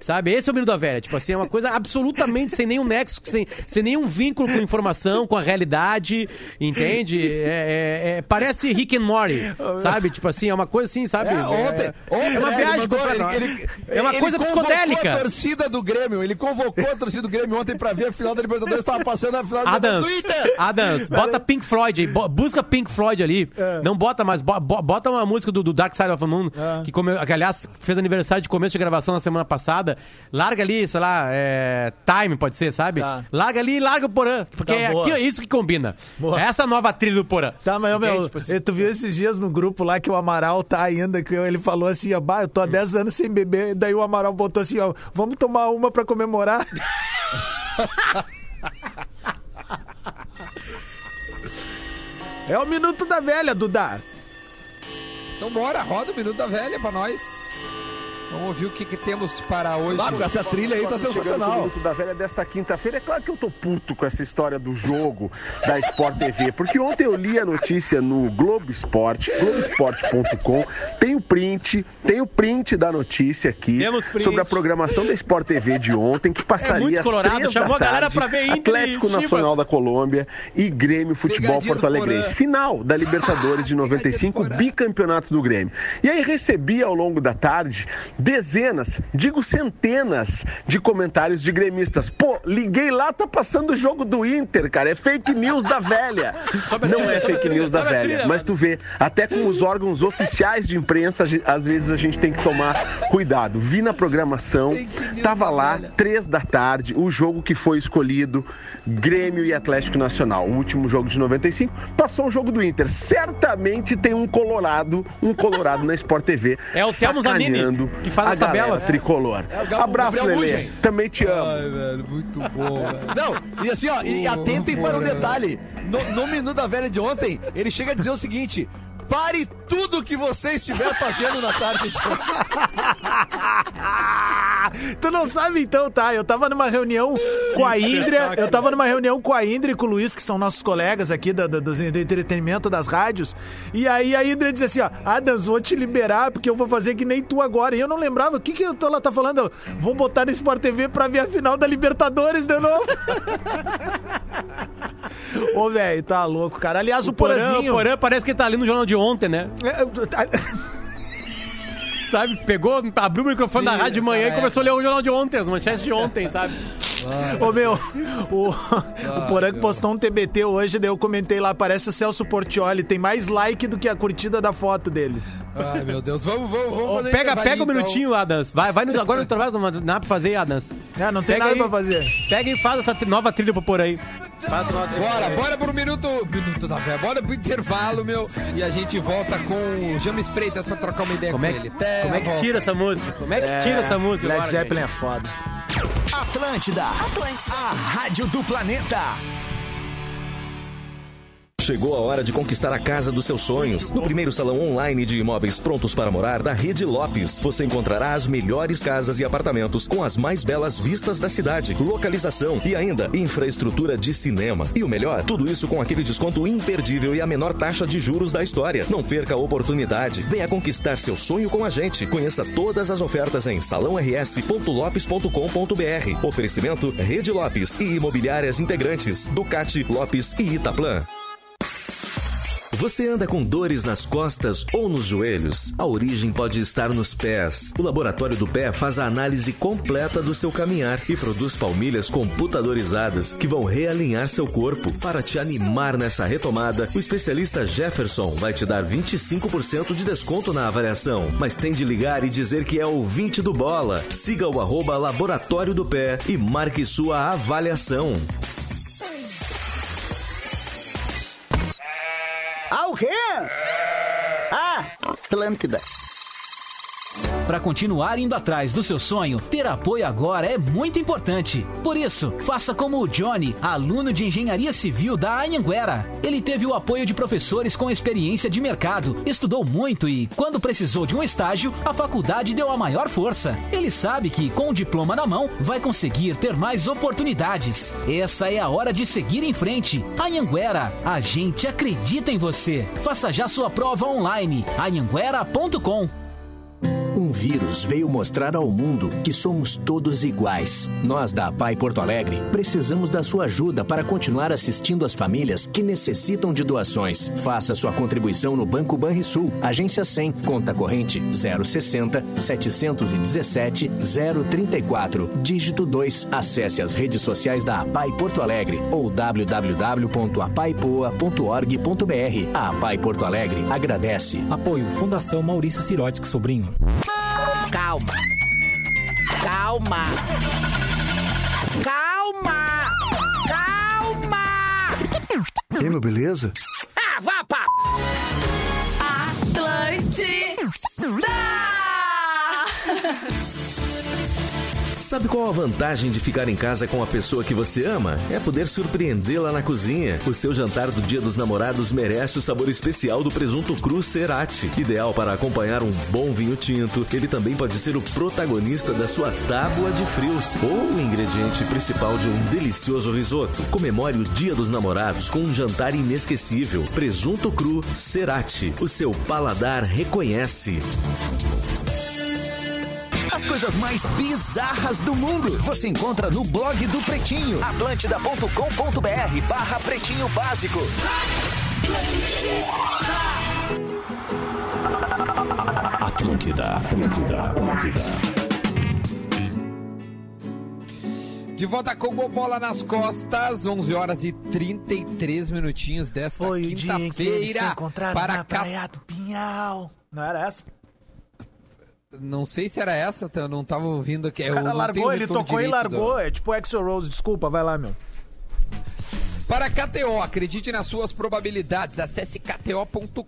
F: sabe? Esse é o Minuto da Velha. Tipo assim, é uma coisa absolutamente sem nenhum nexo, sem, sem nenhum vínculo com informação, com a realidade, entende? É, é- é- parece Rick and Morty, sabe? Tipo assim, é uma coisa assim, sabe?
E: É, ontem, ontem
F: é uma viagem
E: ele ele- ele-
F: É uma coisa
E: convocou
F: psicodélica.
E: a torcida do Grêmio, ele convocou a torcida do Grêmio ontem pra ver a final da Libertadores, tava passando a final da
F: Adams,
E: do Inter.
F: Adams, bota Pink Floyd aí, busca Pink Floyd ali. Não bota mais, bo- bo- bota uma música do, do Dark Side of the Moon, que, come, que aliás fez aniversário de começo de gravação na semana passada. Larga ali, sei lá, é, Time pode ser, sabe?
G: Tá.
F: Larga ali e larga o Porã, porque
G: Tá,
F: é aquilo- isso que combina.
G: Boa.
F: É essa nova trilha do Porã.
G: Tá, mas, ô, meu,
F: Entende? Tipo assim.
G: tu viu esses dias no grupo lá que o Amaral tá ainda, que ele falou assim, ó, bah, eu tô há 10 anos sem beber, daí o Amaral botou assim, ó, vamos tomar uma pra comemorar. é o Minuto da Velha, Duda.
C: Então bora, roda o Minuto da Velha pra nós. Vamos ouvir o que, que temos para hoje.
E: Claro, essa trilha aí tá sensacional.
H: Minuto da Velha desta quinta-feira. É claro que eu tô puto com essa história do jogo da Sport TV, porque ontem eu li a notícia no Globo Esporte, globesport.com. Tem o print, tem o print da notícia aqui
F: Temos print.
H: sobre a programação da Sport TV de ontem, que passaria
F: É muito colorado,
H: três
F: chamou
H: da
F: a galera
H: tarde,
F: pra ver Inter
H: Atlético. Nacional da Colômbia e Grêmio Futebol
C: Pegadinha do
H: Porto Alegrense.
C: Porã.
H: Final da Libertadores de 95, bicampeonato do Grêmio. E aí recebi ao longo da tarde dezenas, digo centenas de comentários de gremistas. Pô, liguei lá, tá passando o jogo do Inter, cara. É fake news da velha. Não é fake news da velha. Mas tu vê, até com os órgãos oficiais de imprensa, às vezes a gente tem que tomar cuidado. Vi na programação, tava lá, três da tarde, o jogo que foi escolhido, Grêmio e Atlético Nacional, o último jogo de 95, passou o jogo do Inter. Certamente tem um Colorado, um Colorado na Sport TV.
F: É o Telmo Zanini, que faz
H: a
F: as tabelas.
H: tricolor.
E: o Gal-
H: Abraço, Lelê.
E: Mugem.
H: Também te amo.
C: Ai, velho, muito bom, velho.
E: Não, e assim, ó, e atentem para um detalhe. No, no Minuto da Velha de ontem, ele chega a dizer o seguinte: pare tudo que você estiver fazendo na tarde.
G: tu não sabe então, tá? Eu tava numa reunião com a Indra, eu tava numa reunião com a Indra e com o Luiz, que são nossos colegas aqui da- do, do entretenimento das rádios, e aí a Indra disse assim, ó, Adams, vou te liberar porque eu vou fazer que nem tu agora. E eu não lembrava, o que que ela tá falando? Ela, Vou botar no Sport TV pra ver a final da Libertadores de novo. Ô, velho, tá louco, cara. Aliás, o,
F: O Porã, o Porã parece que tá ali no jornal de ontem, né? Sabe? Pegou, abriu o microfone
C: Sim,
F: da rádio de manhã
C: cara,
F: e começou a ler o jornal de ontem, as manchetes de ontem, sabe?
G: Ô meu, o, o Porã que postou um TBT hoje, daí eu comentei lá, parece o Celso Portioli, tem mais like do que a curtida da foto dele.
C: Ai, meu Deus. Vamos, vamos, vamos.
F: Ô, pega,
C: intervalinho,
F: pega um
C: então.
F: minutinho, Adams. Vai, vai no, agora no trabalho, não dá pra fazer, Adams.
G: É, não tem
F: Pega
G: nada
F: aí.
G: pra fazer.
F: Pega e faz essa nova trilha pro Porã aí.
C: Bora, bora pro minuto, minuto da. Bora pro intervalo, meu. E a gente volta com o James Freitas pra trocar uma ideia
F: Como é,
C: com
F: que,
C: ele. Até
F: como é que
C: volta.
F: tira essa música? Como é que tira essa música?
G: Led Zeppelin é foda.
I: Atlântida, a rádio do planeta.
J: Chegou a hora de conquistar a casa dos seus sonhos. No primeiro salão online de imóveis prontos para morar da Rede Lopes, você encontrará as melhores casas e apartamentos com as mais belas vistas da cidade, localização e ainda infraestrutura de cinema. E o melhor, tudo isso com aquele desconto imperdível e a menor taxa de juros da história. Não perca a oportunidade. Venha conquistar seu sonho com a gente. Conheça todas as ofertas em salãors.lopes.com.br. Oferecimento Rede Lopes e Imobiliárias Integrantes, Ducati, Lopes e Itaplan. Você anda com dores nas costas ou nos joelhos? A origem pode estar nos pés. O Laboratório do Pé faz a análise completa do seu caminhar e produz palmilhas computadorizadas que vão realinhar seu corpo. Para te animar nessa retomada, o especialista Jefferson vai te dar 25% de desconto na avaliação. Mas tem de ligar e dizer que é ouvinte do Bola. Siga o arroba Laboratório do Pé e marque sua avaliação.
I: Ah, o quê? Ah, Atlântida.
K: Para continuar indo atrás do seu sonho, ter apoio agora é muito importante. Por isso, faça como o Johnny, aluno de engenharia civil da Anhanguera. Ele teve o apoio de professores com experiência de mercado, estudou muito e, quando precisou de um estágio, a faculdade deu a maior força. Ele sabe que, com o diploma na mão, vai conseguir ter mais oportunidades. Essa é a hora de seguir em frente. Anhanguera, a gente acredita em você. Faça já sua prova online. anhanguera.com
L: Um vírus veio mostrar ao mundo que somos todos iguais. Nós da APAI Porto Alegre precisamos da sua ajuda para continuar assistindo as famílias que necessitam de doações. Faça sua contribuição no Banco Banrisul, agência 100, conta corrente 060 717 034, dígito 2. Acesse as redes sociais da APAI Porto Alegre ou www.apaipoa.org.br. A APAI Porto Alegre agradece.
M: Apoio Fundação Maurício Sirotsky Sobrinho.
I: Calma. Calma. Calma. Calma.
N: E meu beleza?
I: Ah, vá,
J: Sabe qual a vantagem de ficar em casa com a pessoa que você ama? É poder surpreendê-la na cozinha. O seu jantar do Dia dos Namorados merece o sabor especial do presunto cru Cerati. Ideal para acompanhar um bom vinho tinto, ele também pode ser o protagonista da sua tábua de frios ou o ingrediente principal de um delicioso risoto. Comemore o Dia dos Namorados com um jantar inesquecível. Presunto cru Cerati. O seu paladar reconhece.
I: As coisas mais bizarras do mundo você encontra no blog do Pretinho. Atlântida.com.br barra Pretinho Básico.
A: Atlântida, Atlântida, Atlântida.
C: De volta com o Bola nas costas, 11 horas e 33 minutinhos desta
G: Foi o dia em que eles se
C: quinta-feira.
G: encontraram
C: Para
G: na
C: cá.
G: praia do Pinhal. Não era essa?
C: Não sei se era essa, tá? eu não tava ouvindo aqui.
G: O cara largou, ele tocou e largou. É tipo Exo Rose, desculpa, vai lá, meu.
C: Para KTO, acredite nas suas probabilidades. Acesse kto.com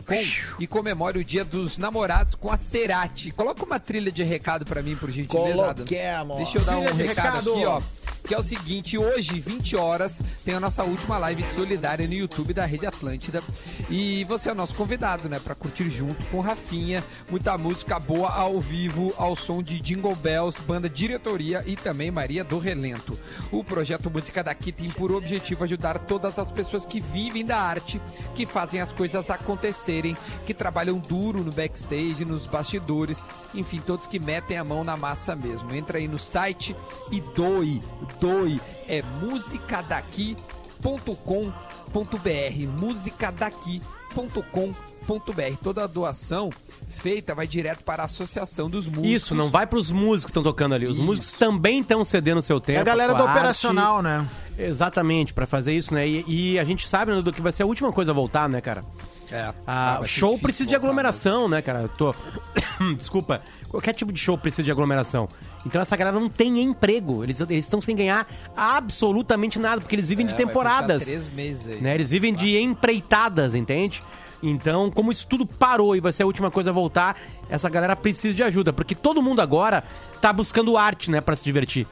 C: e comemore o Dia dos Namorados com a Cerati. Coloca uma trilha de recado pra mim, por gentileza.
G: Coloquemos.
C: Deixa eu dar um recado,
G: recado.
C: aqui, ó. Que é o seguinte, hoje, 20 horas, tem a nossa última live solidária no YouTube da Rede Atlântida. E você é o nosso convidado, né? Pra curtir junto com Rafinha. Muita música boa ao vivo, ao som de Jingle Bells, banda diretoria e também Maria do Relento. O projeto Música Daqui tem por objetivo ajudar todas as pessoas que vivem da arte, que fazem as coisas acontecerem, que trabalham duro no backstage, nos bastidores, enfim, todos que metem a mão na massa mesmo. Entra aí no site e doe, doe, é musicadaqui.com.br, musicadaqui.com.br. Toda a doação feita vai direto para a Associação dos Músicos.
F: Isso, não vai pros músicos que estão tocando ali. Os músicos também estão cedendo seu tempo.
G: É a galera do
F: arte.
G: operacional, né?
F: Exatamente, pra fazer isso, né? E, e a gente sabe, né, Dudu, que vai ser a última coisa a voltar, né, cara?
C: É.
F: Ah,
C: ser
F: show precisa de aglomeração, né, cara? Eu tô... Desculpa. Qualquer tipo de show precisa de aglomeração. Então essa galera não tem emprego. Eles estão sem ganhar absolutamente nada, porque eles vivem
C: É,
F: de temporadas.
C: três meses aí.
F: né? Eles vivem de empreitadas, entende? Então, como isso tudo parou e vai ser a última coisa a voltar, essa galera precisa de ajuda, porque todo mundo agora tá buscando arte, né, Pra se divertir.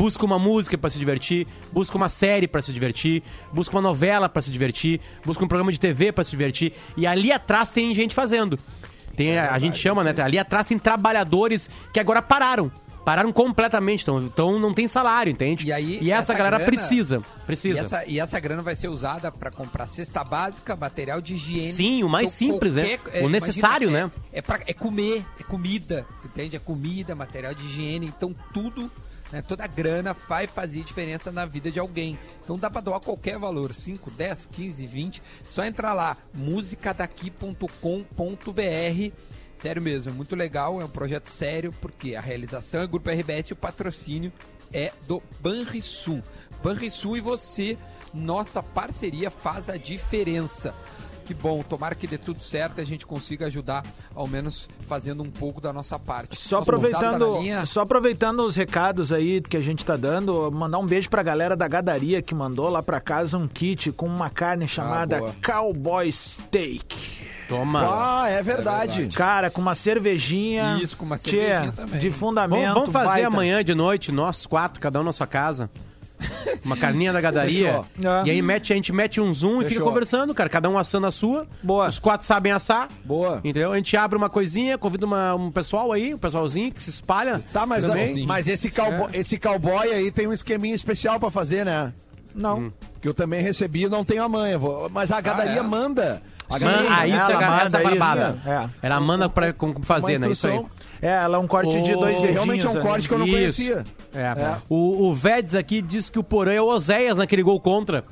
F: Busca uma música pra se divertir, busca uma série pra se divertir, busca uma novela pra se divertir, busca um programa de TV pra se divertir, e ali atrás tem gente fazendo. Tem, a, a gente chama, né? Ali atrás tem trabalhadores que agora pararam. Pararam completamente, então, então não tem salário, entende?
C: E aí,
F: essa,
C: essa
F: galera
C: grana-
F: precisa. Precisa.
C: E essa, e essa grana vai ser usada para comprar cesta básica, material de higiene.
F: Sim, o mais simples, né? O necessário,
C: imagina,
F: né?
C: É, é, pra- é comer, é comida, entende? É comida, material de higiene. Então tudo né? Toda grana vai fazer diferença na vida de alguém. Então dá para doar qualquer valor, 5, 10, 15, 20. Só entrar lá, musicadaqui.com.br. Sério mesmo, é muito legal, é um projeto sério, porque a realização é Grupo RBS e o patrocínio é do Banrisul. Banrisul e você, nossa parceria faz a diferença. Que bom, tomara que dê tudo certo e a gente consiga ajudar, ao menos fazendo um pouco da nossa parte.
G: Só
C: Nosso tá
G: aproveitando,
C: na linha.
G: só aproveitando os recados aí que a gente tá dando, mandar um beijo pra galera da Gadaria que mandou lá pra casa um kit com uma carne chamada
C: boa.
G: Cowboy Steak.
F: Toma.
E: Ah, é verdade.
G: Cara, com uma cervejinha.
C: Isso, com uma
G: tchê,
C: cervejinha também.
G: De fundamento.
F: Vamos, vamos fazer
G: baita.
F: amanhã de noite, nós quatro, cada um na sua casa. Uma carninha da gadaria.
G: Fechou. É.
F: E aí mete, a gente mete um zoom e fica
E: Fechou.
F: conversando, cara. Cada um assando a sua.
G: Boa.
F: Os quatro sabem assar.
E: Boa.
F: Entendeu? A gente abre uma coisinha, convida uma- um pessoal aí, um pessoalzinho que se espalha.
E: Tá, mas,
F: também.
E: mas esse, cowboy, esse cowboy aí tem um esqueminha especial pra fazer, né?
G: Não.
E: Que eu também recebi e não tenho a manha. vou- Mas a gadaria
C: é?
E: manda. A
F: Man,
E: gadaria
F: ah, isso é,
G: ela
F: essa
G: manda
F: é a barbada.
G: isso, é.
F: Ela manda pra como fazer, né? Isso aí.
G: É, ela é um corte de dois dedinhos.
E: Realmente é um corte que eu não
F: Isso.
E: conhecia.
F: É. O, o Vedes aqui disse que o Porã é o Oséias naquele gol contra.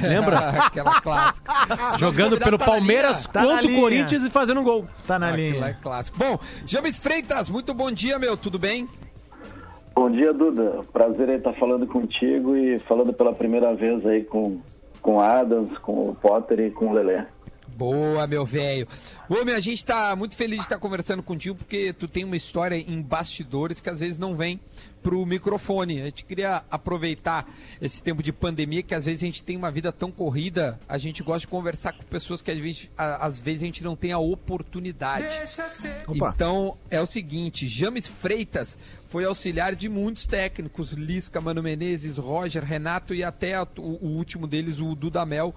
F: Lembra?
C: Aquela clássica.
F: Jogando pelo
C: tá
F: Palmeiras.
G: Tá
F: o. Corinthians e fazendo um gol.
G: Tá na
C: Aquilo é
G: linha.
C: clássico. Bom, James Freitas, muito bom dia, meu. Tudo bem?
O: Bom dia, Duda. Prazer em estar falando contigo e falando pela primeira vez aí com, com o Adams, com o Potter e com o Lelé.
C: Boa, meu velho. Ô, meu, a gente tá muito feliz de estar conversando contigo porque tu tem uma história em bastidores que às vezes não vem pro microfone. A gente queria aproveitar esse tempo de pandemia que às vezes a gente tem uma vida tão corrida, a gente gosta de conversar com pessoas que às vezes a, às vezes a gente não tem a oportunidade. Então é o seguinte, James Freitas foi auxiliar de muitos técnicos, Lisca, Mano Menezes, Roger, Renato e até o, o último deles, o Dudamel.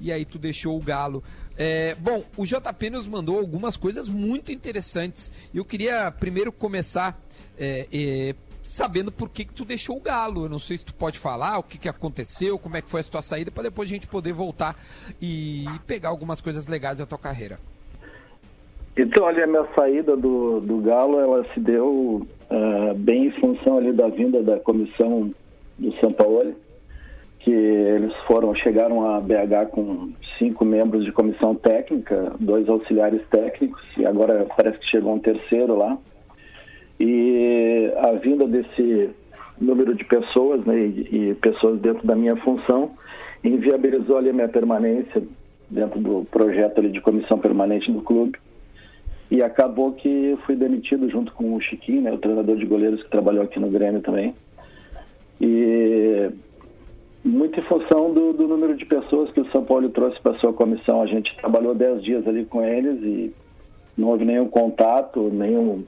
C: E aí tu deixou o Galo. É, bom, o JP nos mandou algumas coisas muito interessantes. Eu queria primeiro começar é, é, sabendo por que, que tu deixou o Galo. Eu não sei se tu pode falar o que, que aconteceu, como é que foi a tua saída, para depois a gente poder voltar e pegar algumas coisas legais da tua carreira.
O: Então, olha, a minha saída do, do Galo, ela se deu ah, bem em função ali da vinda da comissão do São Paulo, que eles foram, chegaram a BH com cinco membros de comissão técnica, dois auxiliares técnicos, e agora parece que chegou um terceiro lá. E a vinda desse número de pessoas, né, e, e pessoas dentro da minha função, inviabilizou ali a minha permanência dentro do projeto ali de comissão permanente do clube. E acabou que fui demitido junto com o Chiquinho, né, o treinador de goleiros que trabalhou aqui no Grêmio também. E muito em função do, do número de pessoas que o São Paulo trouxe para sua comissão. A gente trabalhou 10 dias ali com eles e não houve nenhum contato, nenhum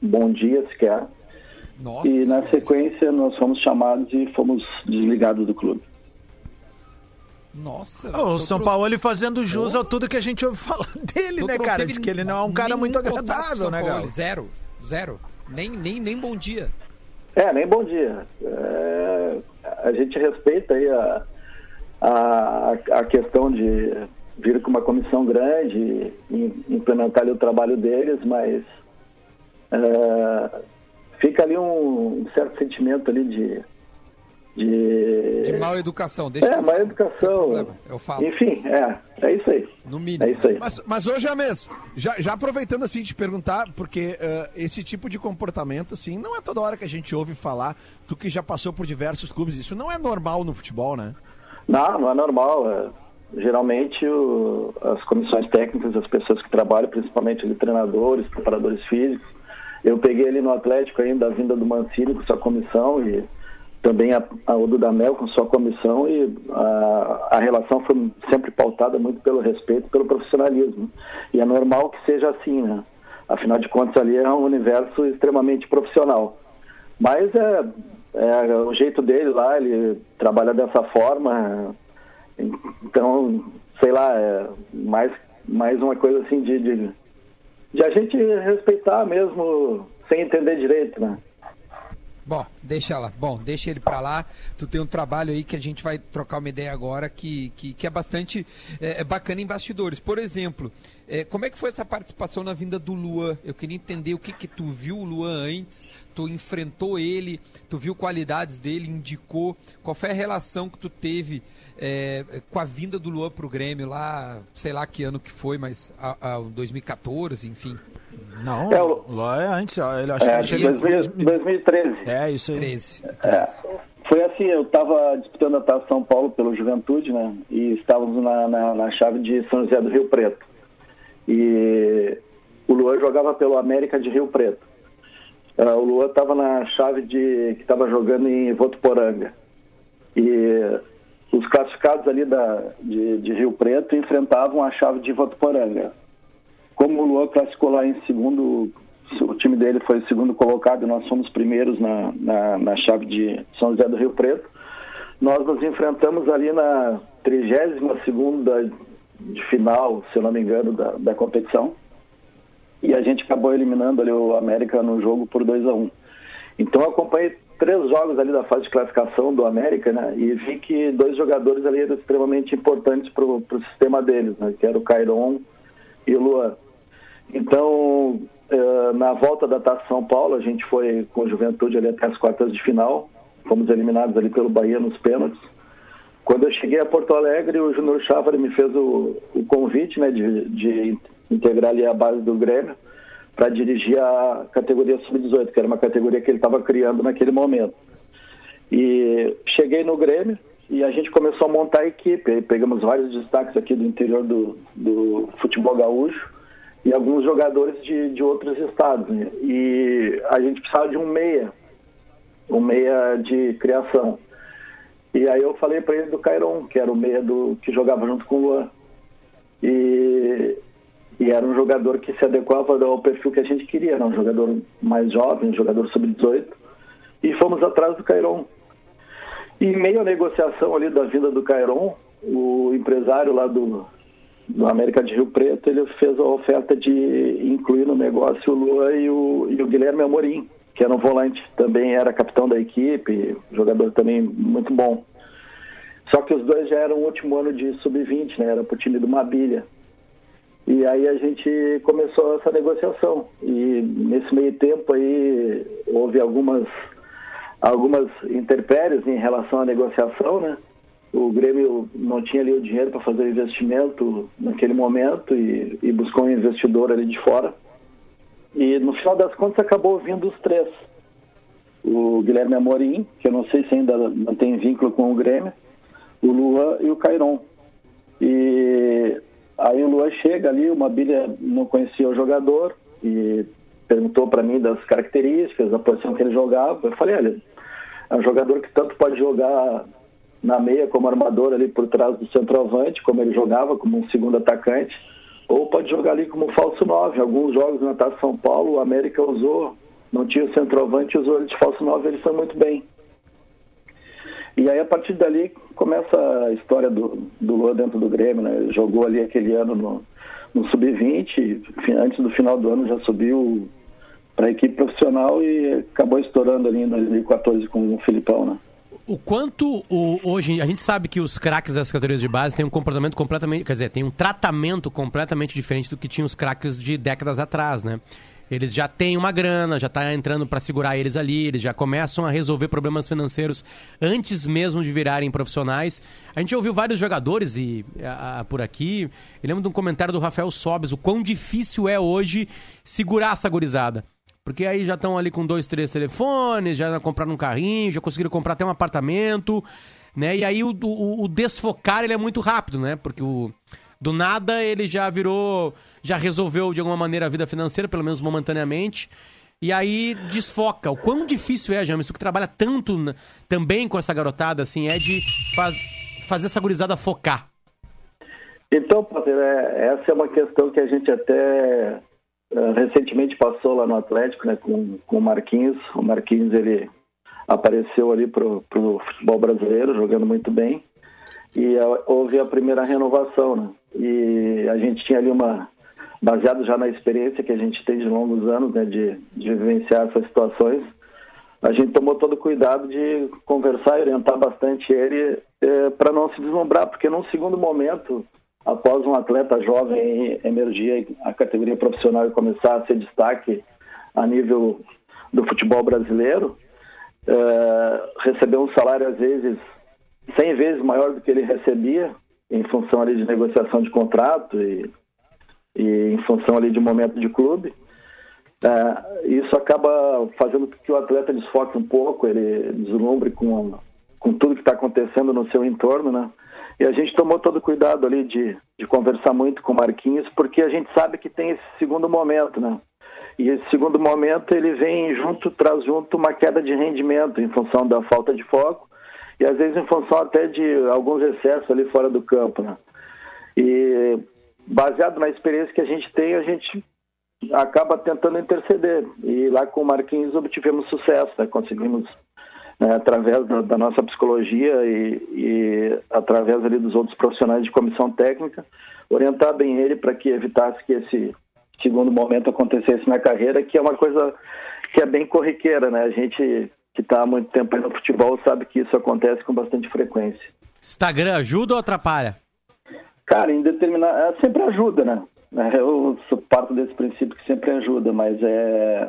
O: bom dia sequer.
C: Nossa.
O: E na sequência nós fomos chamados e fomos desligados do clube.
C: Nossa.
G: O São Paulo ele fazendo jus a tudo que a gente ouve falar dele, né, cara? De que ele não é um cara muito agradável, né, cara?
C: Zero, zero. Nem, nem, nem bom dia.
O: É, nem bom dia. É, a gente respeita aí a, a, a questão de vir com uma comissão grande e implementar ali o trabalho deles, mas é, fica ali um certo sentimento ali de... De,
C: De mal educação. Deixa
O: é,
C: eu
O: má
C: falo.
O: educação.
C: Eu falo.
O: Enfim, é, é isso aí.
C: No mínimo.
O: É isso aí.
E: Mas, mas hoje, James, já, já aproveitando assim de perguntar, porque eh, esse tipo de comportamento, assim, não é toda hora que a gente ouve falar, tu que já passou por diversos clubes, isso não é normal no futebol, né?
O: Não, não é normal. é. Geralmente o- as comissões técnicas, as pessoas que trabalham, principalmente ali, treinadores, preparadores físicos. Eu peguei ali no Atlético ainda a vinda do Mancini com sua comissão e também a, a com sua comissão e a, a relação foi sempre pautada muito pelo respeito, pelo profissionalismo. E é normal que seja assim, né? Afinal de contas ali é um universo extremamente profissional. Mas é, é o jeito dele lá, ele trabalha dessa forma. Então, sei lá, é mais, mais uma coisa assim de, de, de a gente respeitar mesmo sem entender direito, né?
C: Bom, deixa lá. Bom, deixa ele pra lá. Tu tem um trabalho aí que a gente vai trocar uma ideia agora que, que, que é bastante é, é bacana em bastidores. Por exemplo, é, como é que foi essa participação na vinda do Luan? Eu queria entender o que que tu viu o Luan antes, tu enfrentou ele, tu viu qualidades dele, indicou. Qual foi a relação que tu teve é, com a vinda do Luan pro Grêmio lá, sei lá que ano que foi, mas a, a 2014, enfim.
G: Não,
O: É,
G: o Luan é antes, ele acho
O: É,
G: que chega em
O: 2000 2013.
G: É, isso aí.
C: 13.
O: É. Foi assim, eu estava disputando a Taça São Paulo pelo Juventude, né? E estávamos na, na, na chave de São José do Rio Preto. E o Luan jogava pelo América de Rio Preto. Ah, o Luan estava na chave de que estava jogando em Votuporanga. E os classificados ali da, de, de Rio Preto enfrentavam a chave de Votuporanga. Como o Luan classificou lá em segundo, o time dele foi o segundo colocado e nós fomos primeiros na, na, na chave de São José do Rio Preto, nós nos enfrentamos ali na 32 de final, se eu não me engano, da, da competição. E a gente acabou eliminando ali o América no jogo por 2 a 1 Então eu acompanhei três jogos ali da fase de classificação do América, né? E vi que dois jogadores ali eram extremamente importantes para o sistema deles, né? Que era o Cairon e o Luan. Então, eh, na volta da Taça São Paulo, a gente foi com Juventude ali até as quartas de final. Fomos eliminados ali pelo Bahia nos pênaltis. Quando eu cheguei a Porto Alegre, o Júnior Chávari me fez o, o convite né, de, de integrar ali a base do Grêmio para dirigir a categoria sub-18, que era uma categoria que ele estava criando naquele momento. E cheguei no Grêmio e a gente começou a montar a equipe. Aí pegamos vários destaques aqui do interior do, do futebol gaúcho e alguns jogadores de, de outros estados. né? E a gente precisava de um meia, um meia de criação. E aí eu falei para ele do Cairon, que era o meia do, que jogava junto com o Luan. E, e era um jogador que se adequava ao perfil que a gente queria, né? um jogador mais jovem, um jogador sub-18. E fomos atrás do Cairon. E em meio à negociação ali da vinda do Cairon, o empresário lá do, do América de Rio Preto, ele fez a oferta de incluir no negócio o Luan e o, e o Guilherme Amorim, que era um volante, também era capitão da equipe, jogador também muito bom. Só que os dois já eram o último ano de sub-20, né? Era pro time do Mabilha. E aí a gente começou essa negociação. E nesse meio tempo aí houve algumas algumas intempéries em relação à negociação, né? O Grêmio não tinha ali o dinheiro para fazer investimento naquele momento e, e buscou um investidor ali de fora. E no final das contas acabou vindo os três. O Guilherme Amorim, que eu não sei se ainda tem vínculo com o Grêmio, o Luan e o Cairon. E aí o Luan chega ali, o Mabilha não conhecia o jogador e perguntou para mim das características, da posição que ele jogava. Eu falei, olha, é um jogador que tanto pode jogar na meia como armador ali por trás do centroavante, como ele jogava como um segundo atacante, ou pode jogar ali como falso 9. Alguns jogos na Taça São Paulo, o América usou, não tinha o centroavante, usou ele de falso 9, ele foi muito bem. E aí, a partir dali, começa a história do, do Luan dentro do Grêmio, né? Ele jogou ali aquele ano no, no Sub-20, antes do final do ano já subiu para a equipe profissional e acabou estourando ali em 2014 com o Filipão, né?
F: O quanto o, hoje a gente sabe que os craques das categorias de base têm um comportamento completamente, quer dizer, tem um tratamento completamente diferente do que tinham os craques de décadas atrás, né? Eles já têm uma grana, já tá entrando para segurar eles ali, eles já começam a resolver problemas financeiros antes mesmo de virarem profissionais. A gente ouviu vários jogadores e a, a, por aqui. Eu lembro de um comentário do Rafael Sobes, o quão difícil é hoje segurar essa gurizada. Porque aí já estão ali com dois, três telefones, já compraram um carrinho, já conseguiram comprar até um apartamento, né? E aí o, o, o desfocar ele é muito rápido, né? Porque o, do nada ele já virou, já resolveu de alguma maneira a vida financeira, pelo menos momentaneamente. E aí desfoca. O quão difícil é, James, que trabalha tanto na, também com essa garotada, assim, é de faz, fazer essa gurizada focar.
O: Então, Potter, é, essa é uma questão que a gente até recentemente passou lá no Atlético, né, com, com o Marquinhos. O Marquinhos, ele apareceu ali pro, pro futebol brasileiro, jogando muito bem. E uh, houve a primeira renovação, né? E a gente tinha ali uma, baseado já na experiência que a gente tem de longos anos, né, de, de vivenciar essas situações, a gente tomou todo o cuidado de conversar e orientar bastante ele é, para não se deslumbrar, porque num segundo momento, após um atleta jovem emergir a categoria profissional e começar a ser destaque a nível do futebol brasileiro, é, receber um salário às vezes 100 vezes maior do que ele recebia, em função ali de negociação de contrato e, e em função ali de momento de clube. É, isso acaba fazendo com que o atleta desfoque um pouco, ele deslumbre com, com tudo que está acontecendo no seu entorno, né? E a gente tomou todo cuidado ali de, de conversar muito com o Marquinhos, porque a gente sabe que tem esse segundo momento, né? E esse segundo momento ele vem junto, traz junto uma queda de rendimento em função da falta de foco e às vezes em função até de alguns excessos ali fora do campo, né? E baseado na experiência que a gente tem, a gente acaba tentando interceder. E lá com o Marquinhos obtivemos sucesso, né? conseguimos, né, através da, da, nossa psicologia e, e, através ali dos outros profissionais de comissão técnica, orientar bem ele para que evitasse que esse segundo momento acontecesse na carreira, que é uma coisa que é bem corriqueira, né? A gente que está há muito tempo aí no futebol sabe que isso acontece com bastante frequência.
F: Instagram ajuda ou atrapalha?
O: Cara, em determinado. É, sempre ajuda, né? É, eu parto desse princípio que sempre ajuda, mas é.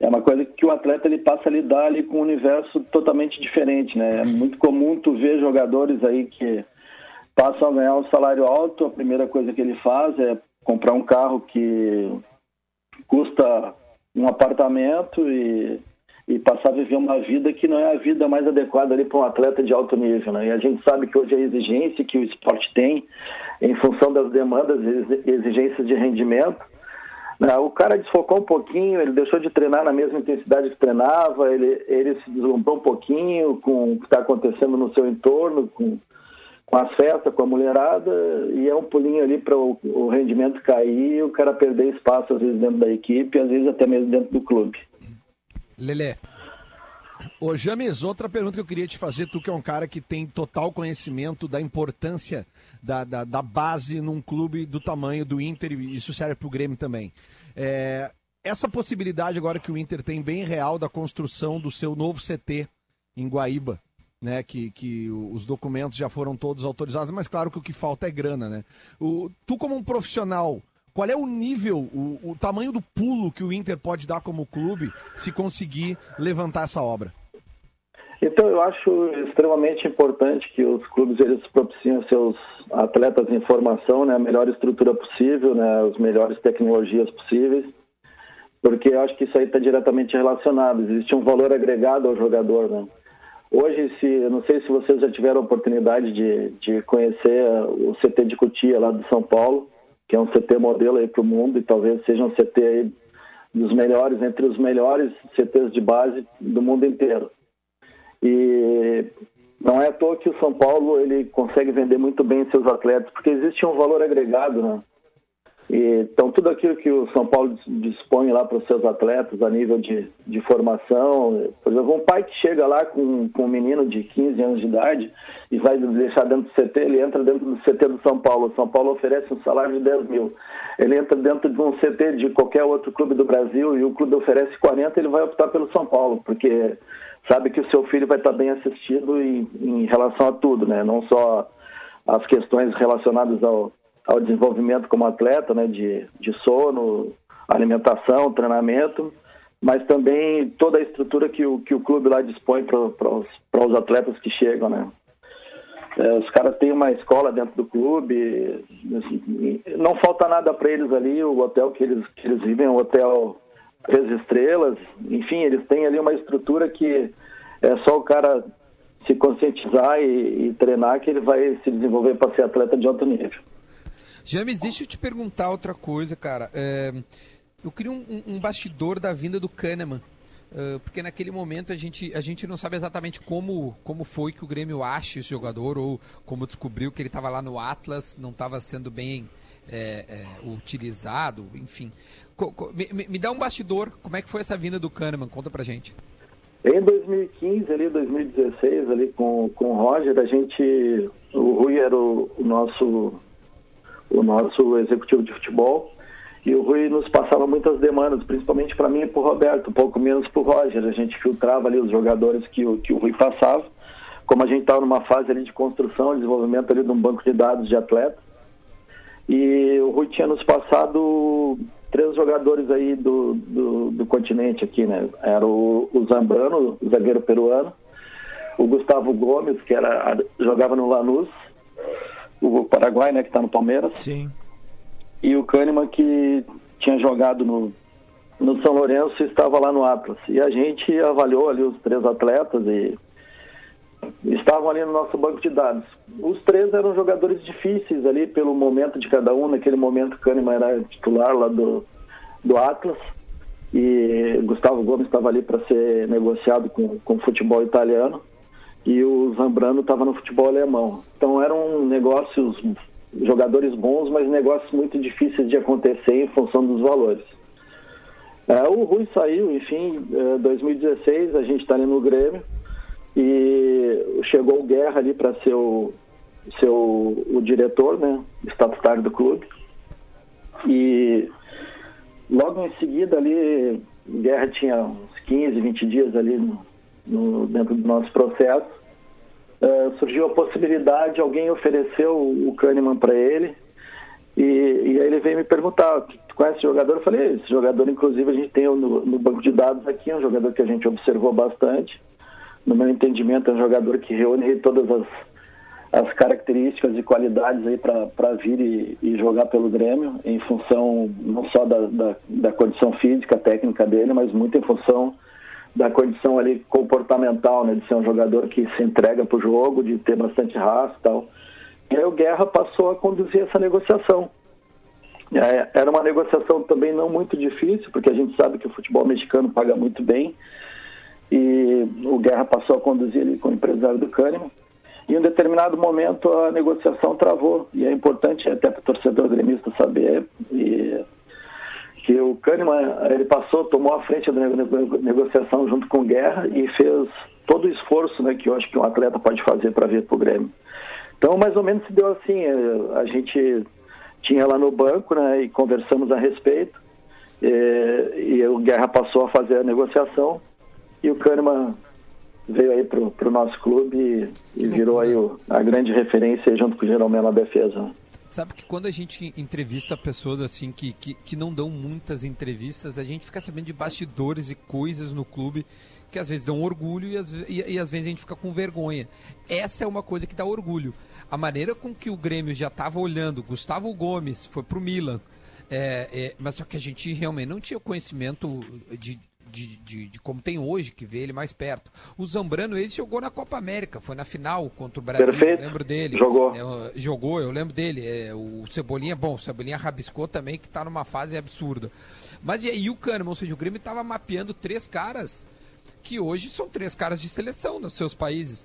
O: É uma coisa que o atleta ele passa a lidar ali com um universo totalmente diferente, né? É muito comum tu ver jogadores aí que passam a ganhar um salário alto, a primeira coisa que ele faz é comprar um carro que custa um apartamento e e passar a viver uma vida que não é a vida mais adequada ali para um atleta de alto nível. Né? E a gente sabe que hoje a exigência que o esporte tem, em função das demandas exigências de rendimento, né? o cara desfocou um pouquinho, ele deixou de treinar na mesma intensidade que treinava, ele, ele se deslumbrou um pouquinho com o que está acontecendo no seu entorno, com, com as festas, com a mulherada, e é um pulinho ali para o, o rendimento cair e o cara perder espaço, às vezes, dentro da equipe, às vezes até mesmo dentro do clube.
E: Lelê. Ô James, outra pergunta que eu queria te fazer, tu que é um cara que tem total conhecimento da importância da, da, da base num clube do tamanho do Inter, e isso serve para o Grêmio também. É, essa possibilidade agora que o Inter tem bem real da construção do seu novo CT em Guaíba, né, que, que os documentos já foram todos autorizados, mas claro que o que falta é grana, né? O, tu como um profissional, qual é o nível, o, o tamanho do pulo que o Inter pode dar como clube se conseguir levantar essa obra?
O: Então, eu acho extremamente importante que os clubes eles propiciem seus atletas em formação, né, a melhor estrutura possível, né, as melhores tecnologias possíveis, porque eu acho que isso aí está diretamente relacionado. Existe um valor agregado ao jogador, né? Hoje, se, eu não sei se vocês já tiveram a oportunidade de, de conhecer o CT de Cotia lá de São Paulo que é um CT modelo aí para o mundo e talvez seja um CT aí dos melhores, entre os melhores CTs de base do mundo inteiro. E não é à toa que o São Paulo ele consegue vender muito bem seus atletas, porque existe um valor agregado, né? Então, tudo aquilo que o São Paulo dispõe lá para os seus atletas a nível de, de formação, por exemplo, um pai que chega lá com, com um menino de 15 anos de idade e vai deixar dentro do CT, ele entra dentro do CT do São Paulo. O São Paulo oferece um salário de 10 mil. Ele entra dentro de um CT de qualquer outro clube do Brasil e o clube oferece 40, ele vai optar pelo São Paulo, porque sabe que o seu filho vai estar bem assistido em, em relação a tudo, né? Não só as questões relacionadas ao ao desenvolvimento como atleta, né, de, de sono, alimentação, treinamento, mas também toda a estrutura que o, que o clube lá dispõe para os atletas que chegam, né. É, os caras têm uma escola dentro do clube, assim, não falta nada para eles ali, o hotel que eles, que eles vivem é um hotel três estrelas, enfim, eles têm ali uma estrutura que é só o cara se conscientizar e, e treinar que ele vai se desenvolver para ser atleta de alto nível.
C: James, deixa eu te perguntar outra coisa, cara. É, eu queria um, um, bastidor da vinda do Kahneman. Uh, porque naquele momento a gente, a gente não sabe exatamente como, como foi que o Grêmio acha esse jogador ou como descobriu que ele estava lá no Atlas, não estava sendo bem é, é, utilizado, enfim. Co, co, me, me, dá um bastidor, como é que foi essa vinda do Kahneman? Conta pra gente.
O: Em 2015, ali, 2016, ali com, com o Roger, a gente. O Rui era o, o nosso o nosso executivo de futebol. E o Rui nos passava muitas demandas, principalmente para mim e para o Roberto, um pouco menos para o Roger. A gente filtrava ali os jogadores que, o- que o Rui passava. Como a gente estava numa fase ali de construção, desenvolvimento ali de um banco de dados de atletas. E o Rui tinha nos passado três jogadores aí do, do, do continente aqui, né? Era o, o Zambrano, o zagueiro peruano, o Gustavo Gomes, que era, jogava no Lanús, o Paraguai, né, que está no Palmeiras.
G: Sim.
O: E o Kahneman, que tinha jogado no, no São Lourenço e estava lá no Atlas. E a gente avaliou ali os três atletas e estavam ali no nosso banco de dados. Os três eram jogadores difíceis ali pelo momento de cada um. Naquele momento, Kahneman era titular lá do, do Atlas e Gustavo Gomes estava ali para ser negociado com, com o futebol italiano e o Zambrano estava no futebol alemão. Então eram negócios, jogadores bons, mas negócios muito difíceis de acontecer em função dos valores. É, o Rui saiu, enfim, em 2016, a gente está ali no Grêmio e chegou o Guerra ali para ser, o, ser o, o diretor, né, estatutário do clube. E logo em seguida ali, Guerra tinha uns 15, 20 dias ali no, no- dentro do nosso processo. Eh, surgiu a possibilidade, alguém ofereceu o Kahneman para ele e, e aí ele veio me perguntar, tu conhece esse jogador? Eu falei, esse jogador inclusive a gente tem no, no banco de dados aqui, é um jogador que a gente observou bastante. No meu entendimento é um jogador que reúne todas as, as características e qualidades aí para vir e, e jogar pelo Grêmio, em função não só da, da, da condição física, técnica dele, mas muito em função da condição ali comportamental, né, de ser um jogador que se entrega para o jogo, de ter bastante raça e tal. E aí o Guerra passou a conduzir essa negociação. É, era uma negociação também não muito difícil, porque a gente sabe que o futebol mexicano paga muito bem. E o Guerra passou a conduzir ali com o empresário do Kahneman. E em um determinado momento a negociação travou. E é importante até para o torcedor gremista saber e que o Kahneman ele passou, tomou a frente da nego- negociação junto com o Guerra e fez todo o esforço né, que eu acho que um atleta pode fazer para vir para o Grêmio. Então, mais ou menos se deu assim, eh, a gente tinha lá no banco né, e conversamos a respeito eh, e o Guerra passou a fazer a negociação e o Kahneman veio aí pro, pro nosso clube e, e virou aí o- a grande referência junto com o Jeromel na defesa.
C: Sabe que quando a gente entrevista pessoas assim que, que, que não dão muitas entrevistas, a gente fica sabendo de bastidores e coisas no clube que às vezes dão orgulho e às, e, e às vezes a gente fica com vergonha. Essa é uma coisa que dá orgulho. A maneira com que o Grêmio já estava olhando, Gustavo Gomes foi pro Milan, é, é, mas só que a gente realmente não tinha conhecimento de, de, de, de como tem hoje, que vê ele mais perto. O Zambrano, ele jogou na Copa América, foi na final contra o Brasil,
O: Perfeito.
C: eu lembro dele.
O: Jogou.
C: É, jogou, eu lembro dele. É, o Cebolinha, bom, o Cebolinha rabiscou também, que tá numa fase absurda. Mas e aí o Kahneman, ou seja, o Grêmio tava mapeando três caras que hoje são três caras de seleção nos seus países.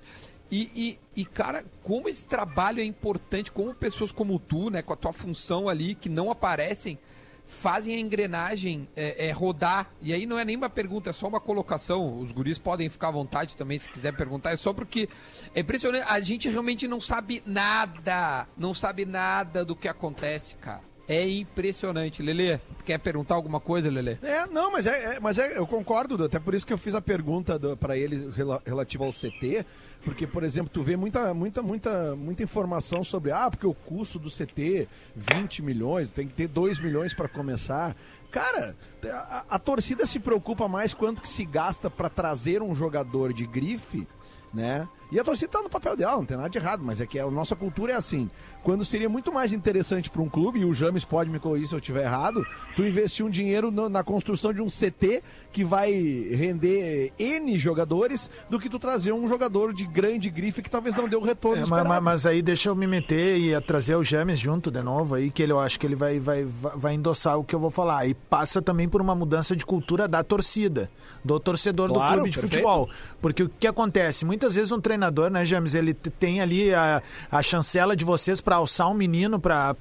C: E, e, e, cara, como esse trabalho é importante, como pessoas como tu, né, com a tua função ali, que não aparecem, fazem a engrenagem é, é, rodar. E aí não é nem uma pergunta, é só uma colocação. Os guris podem ficar à vontade também se quiser perguntar. É só porque é impressionante. A gente realmente não sabe nada. Não sabe nada do que acontece, cara. É impressionante. Lelê, quer perguntar alguma coisa, Lelê?
E: É, não, mas é, é- mas é, eu concordo, até por isso que eu fiz a pergunta para ele rela- relativa ao CT, porque, por exemplo, tu vê muita, muita, muita, muita informação sobre, ah, porque o custo do CT, 20 milhões, tem que ter 2 milhões para começar. Cara, a, a torcida se preocupa mais quanto que se gasta para trazer um jogador de grife, né? E a torcida tá no papel dela, não tem nada de errado, mas é que a nossa cultura é assim. Quando seria muito mais interessante para um clube, e o James pode me corrigir se eu estiver errado, tu investir um dinheiro no- na construção de um CT que vai render N jogadores do que tu trazer um jogador de grande grife que talvez não dê o retorno
G: É, mas, mas- aí deixa eu me meter e trazer o James junto de novo aí, que ele, eu acho que ele vai, vai, vai endossar o que eu vou falar. E passa também por uma mudança de cultura da torcida, do torcedor
E: Claro,
G: do clube de
E: perfeito.
G: futebol. Porque o que acontece? Muitas vezes um treinador, né, James, ele tem ali a, a chancela de vocês para alçar um menino para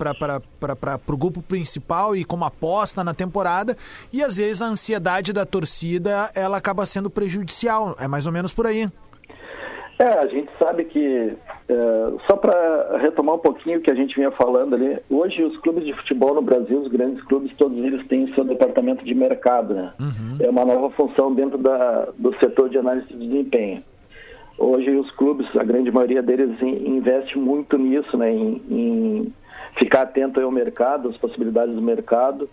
G: o grupo principal e como aposta na temporada, e às vezes a ansiedade da torcida ela acaba sendo prejudicial. É mais ou menos por aí.
O: É, a gente sabe que, é, só para retomar um pouquinho o que a gente vinha falando ali, hoje os clubes de futebol no Brasil, os grandes clubes, todos eles têm seu departamento de mercado, né? É uma nova função dentro da, do setor de análise de desempenho. Hoje os clubes, a grande maioria deles in- investe muito nisso, né? Em, em ficar atento ao mercado, às possibilidades do mercado,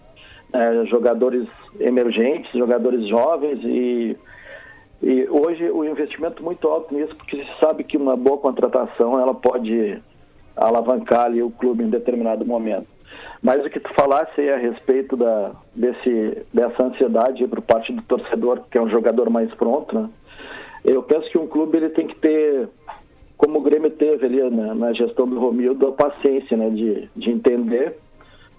O: é, jogadores emergentes, jogadores jovens e e hoje o investimento muito alto nisso, porque se sabe que uma boa contratação ela pode alavancar ali o clube em determinado momento. Mas o que tu falasse aí a respeito da, desse, dessa ansiedade por parte do torcedor, que é um jogador mais pronto, né? Eu penso que um clube ele tem que ter, como o Grêmio teve ali na, na gestão do Romildo, a paciência né, de, de entender.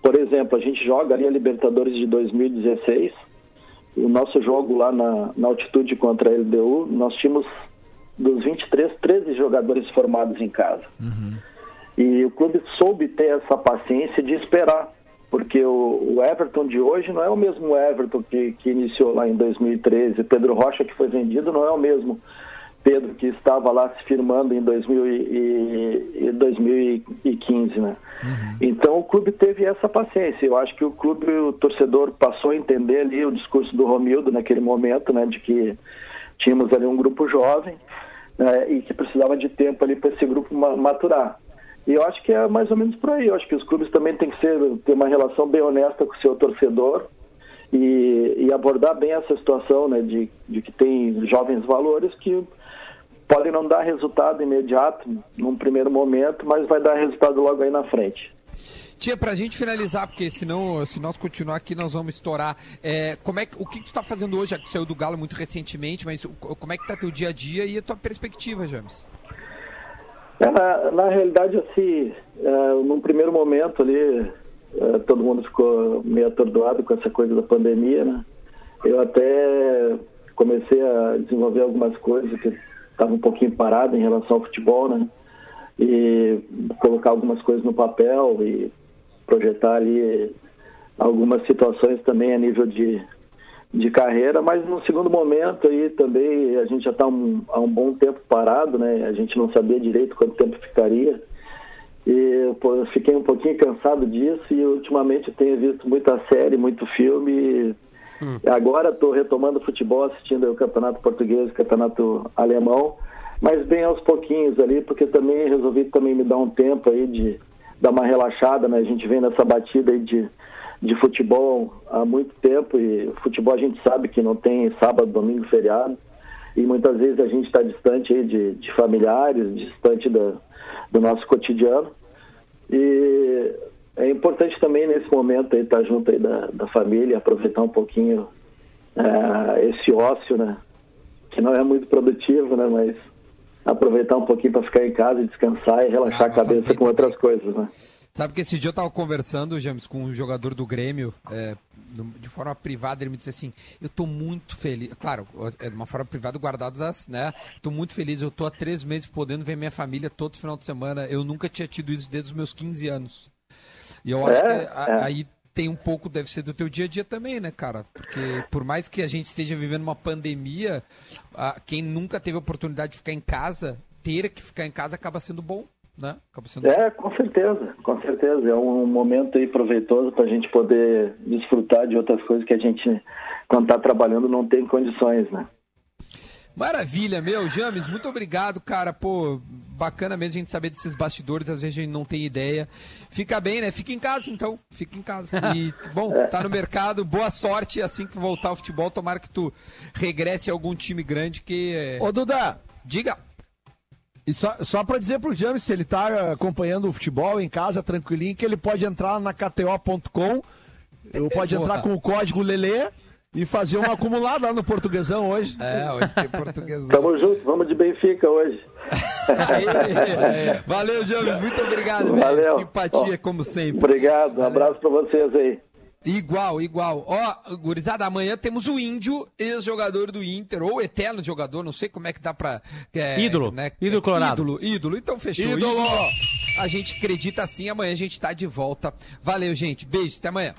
O: Por exemplo, a gente joga ali a Libertadores de 2016, o nosso jogo lá na, na altitude contra a LDU, nós tínhamos dos 23, 13 jogadores formados em casa. E o clube soube ter essa paciência de esperar, porque o, o Everton de hoje não é o mesmo Everton que, que iniciou lá em 2013. Pedro Rocha, que foi vendido, não é o mesmo Pedro que estava lá se firmando em 2000 e, e 2015, né? Então o clube teve essa paciência. Eu acho que o clube, o torcedor passou a entender ali o discurso do Romildo naquele momento, né, de que tínhamos ali um grupo jovem né, e que precisava de tempo ali para esse grupo ma- maturar. E eu acho que é mais ou menos por aí. Eu acho que os clubes também têm que ser, ter uma relação bem honesta com o seu torcedor e, e abordar bem essa situação, né, de, de que tem jovens valores que podem não dar resultado imediato num primeiro momento, mas vai dar resultado logo aí na frente.
C: Tia, pra gente finalizar, porque senão, se nós continuar aqui, nós vamos estourar. É, como é que, o que, tu tá fazendo hoje? Já que tu saiu do Galo muito recentemente, mas como é que tá teu dia a dia e a tua perspectiva, James?
O: É, na, na realidade, assim, é, num primeiro momento ali, é, todo mundo ficou meio atordoado com essa coisa da pandemia, né? Eu até comecei a desenvolver algumas coisas que estavam um pouquinho parado em relação ao futebol, né? E colocar algumas coisas no papel e projetar ali algumas situações também a nível de, de carreira, mas no segundo momento aí também a gente já está um, há um bom tempo parado, né? A gente não sabia direito quanto tempo ficaria. E pô, eu fiquei um pouquinho cansado disso e ultimamente tenho visto muita série, muito filme. E Agora estou retomando o futebol, assistindo o Campeonato Português, o Campeonato Alemão, mas bem aos pouquinhos ali, porque também resolvi também me dar um tempo aí de dar uma relaxada, né? A gente vem nessa batida aí de, de futebol há muito tempo e futebol a gente sabe que não tem sábado, domingo, feriado e muitas vezes a gente está distante aí de, de familiares, distante da, do nosso cotidiano e é importante também nesse momento estar junto aí da, da família, aproveitar um pouquinho eh, esse ócio, né? Que não é muito produtivo, né? Mas aproveitar um pouquinho para ficar em casa descansar e relaxar a cabeça com outras coisas, né?
C: Sabe que esse dia eu tava conversando, James, com um jogador do Grêmio, é, de forma privada, ele me disse assim, eu tô muito feliz, claro, é de uma forma privada, guardadas as, né, tô muito feliz, eu tô há três meses podendo ver minha família todo final de semana, eu nunca tinha tido isso desde os meus 15 anos. E eu acho
O: É,
C: que a-
O: é.
C: aí tem um pouco, deve ser do teu dia a dia também, né, cara? Porque por mais que a gente esteja vivendo uma pandemia, a- quem nunca teve a oportunidade de ficar em casa, ter que ficar em casa acaba sendo bom, né? Acaba sendo
O: É, com certeza, com certeza. É um momento aí proveitoso para a gente poder desfrutar de outras coisas que a gente, quando está trabalhando, não tem condições, né?
C: Maravilha, meu. James, muito obrigado, cara. Pô, bacana mesmo a gente saber desses bastidores, às vezes a gente não tem ideia. Fica bem, né? Fica em casa, então. Fica em casa. E, bom, tá no mercado. Boa sorte assim que voltar ao futebol. Tomara que tu regresse a algum time grande que... é-
E: Ô, Duda!
C: Diga!
E: E só, só pra dizer pro James, se ele tá acompanhando o futebol em casa, tranquilinho, que ele pode entrar na KTO.com, ou pode entrar com o código Lelê e fazer um acumulado lá no portuguesão hoje.
C: É, hoje tem portuguesão.
O: Tamo junto, vamos de Benfica hoje.
C: Valeu, James. Muito obrigado, velho.
O: Valeu.
C: Simpatia,
O: Ó,
C: como sempre.
O: Obrigado, um abraço para vocês aí.
C: Igual, igual. Ó, gurizada, amanhã temos o Índio, ex-jogador do Inter, ou eterno jogador, não sei como é que dá pra... é,
F: Ídolo.
C: né?
F: Ídolo colorado.
C: Ídolo, ídolo. Então fechou.
E: Ídolo.
C: A gente acredita assim, amanhã a gente tá de volta. Valeu, gente. Beijo, até amanhã.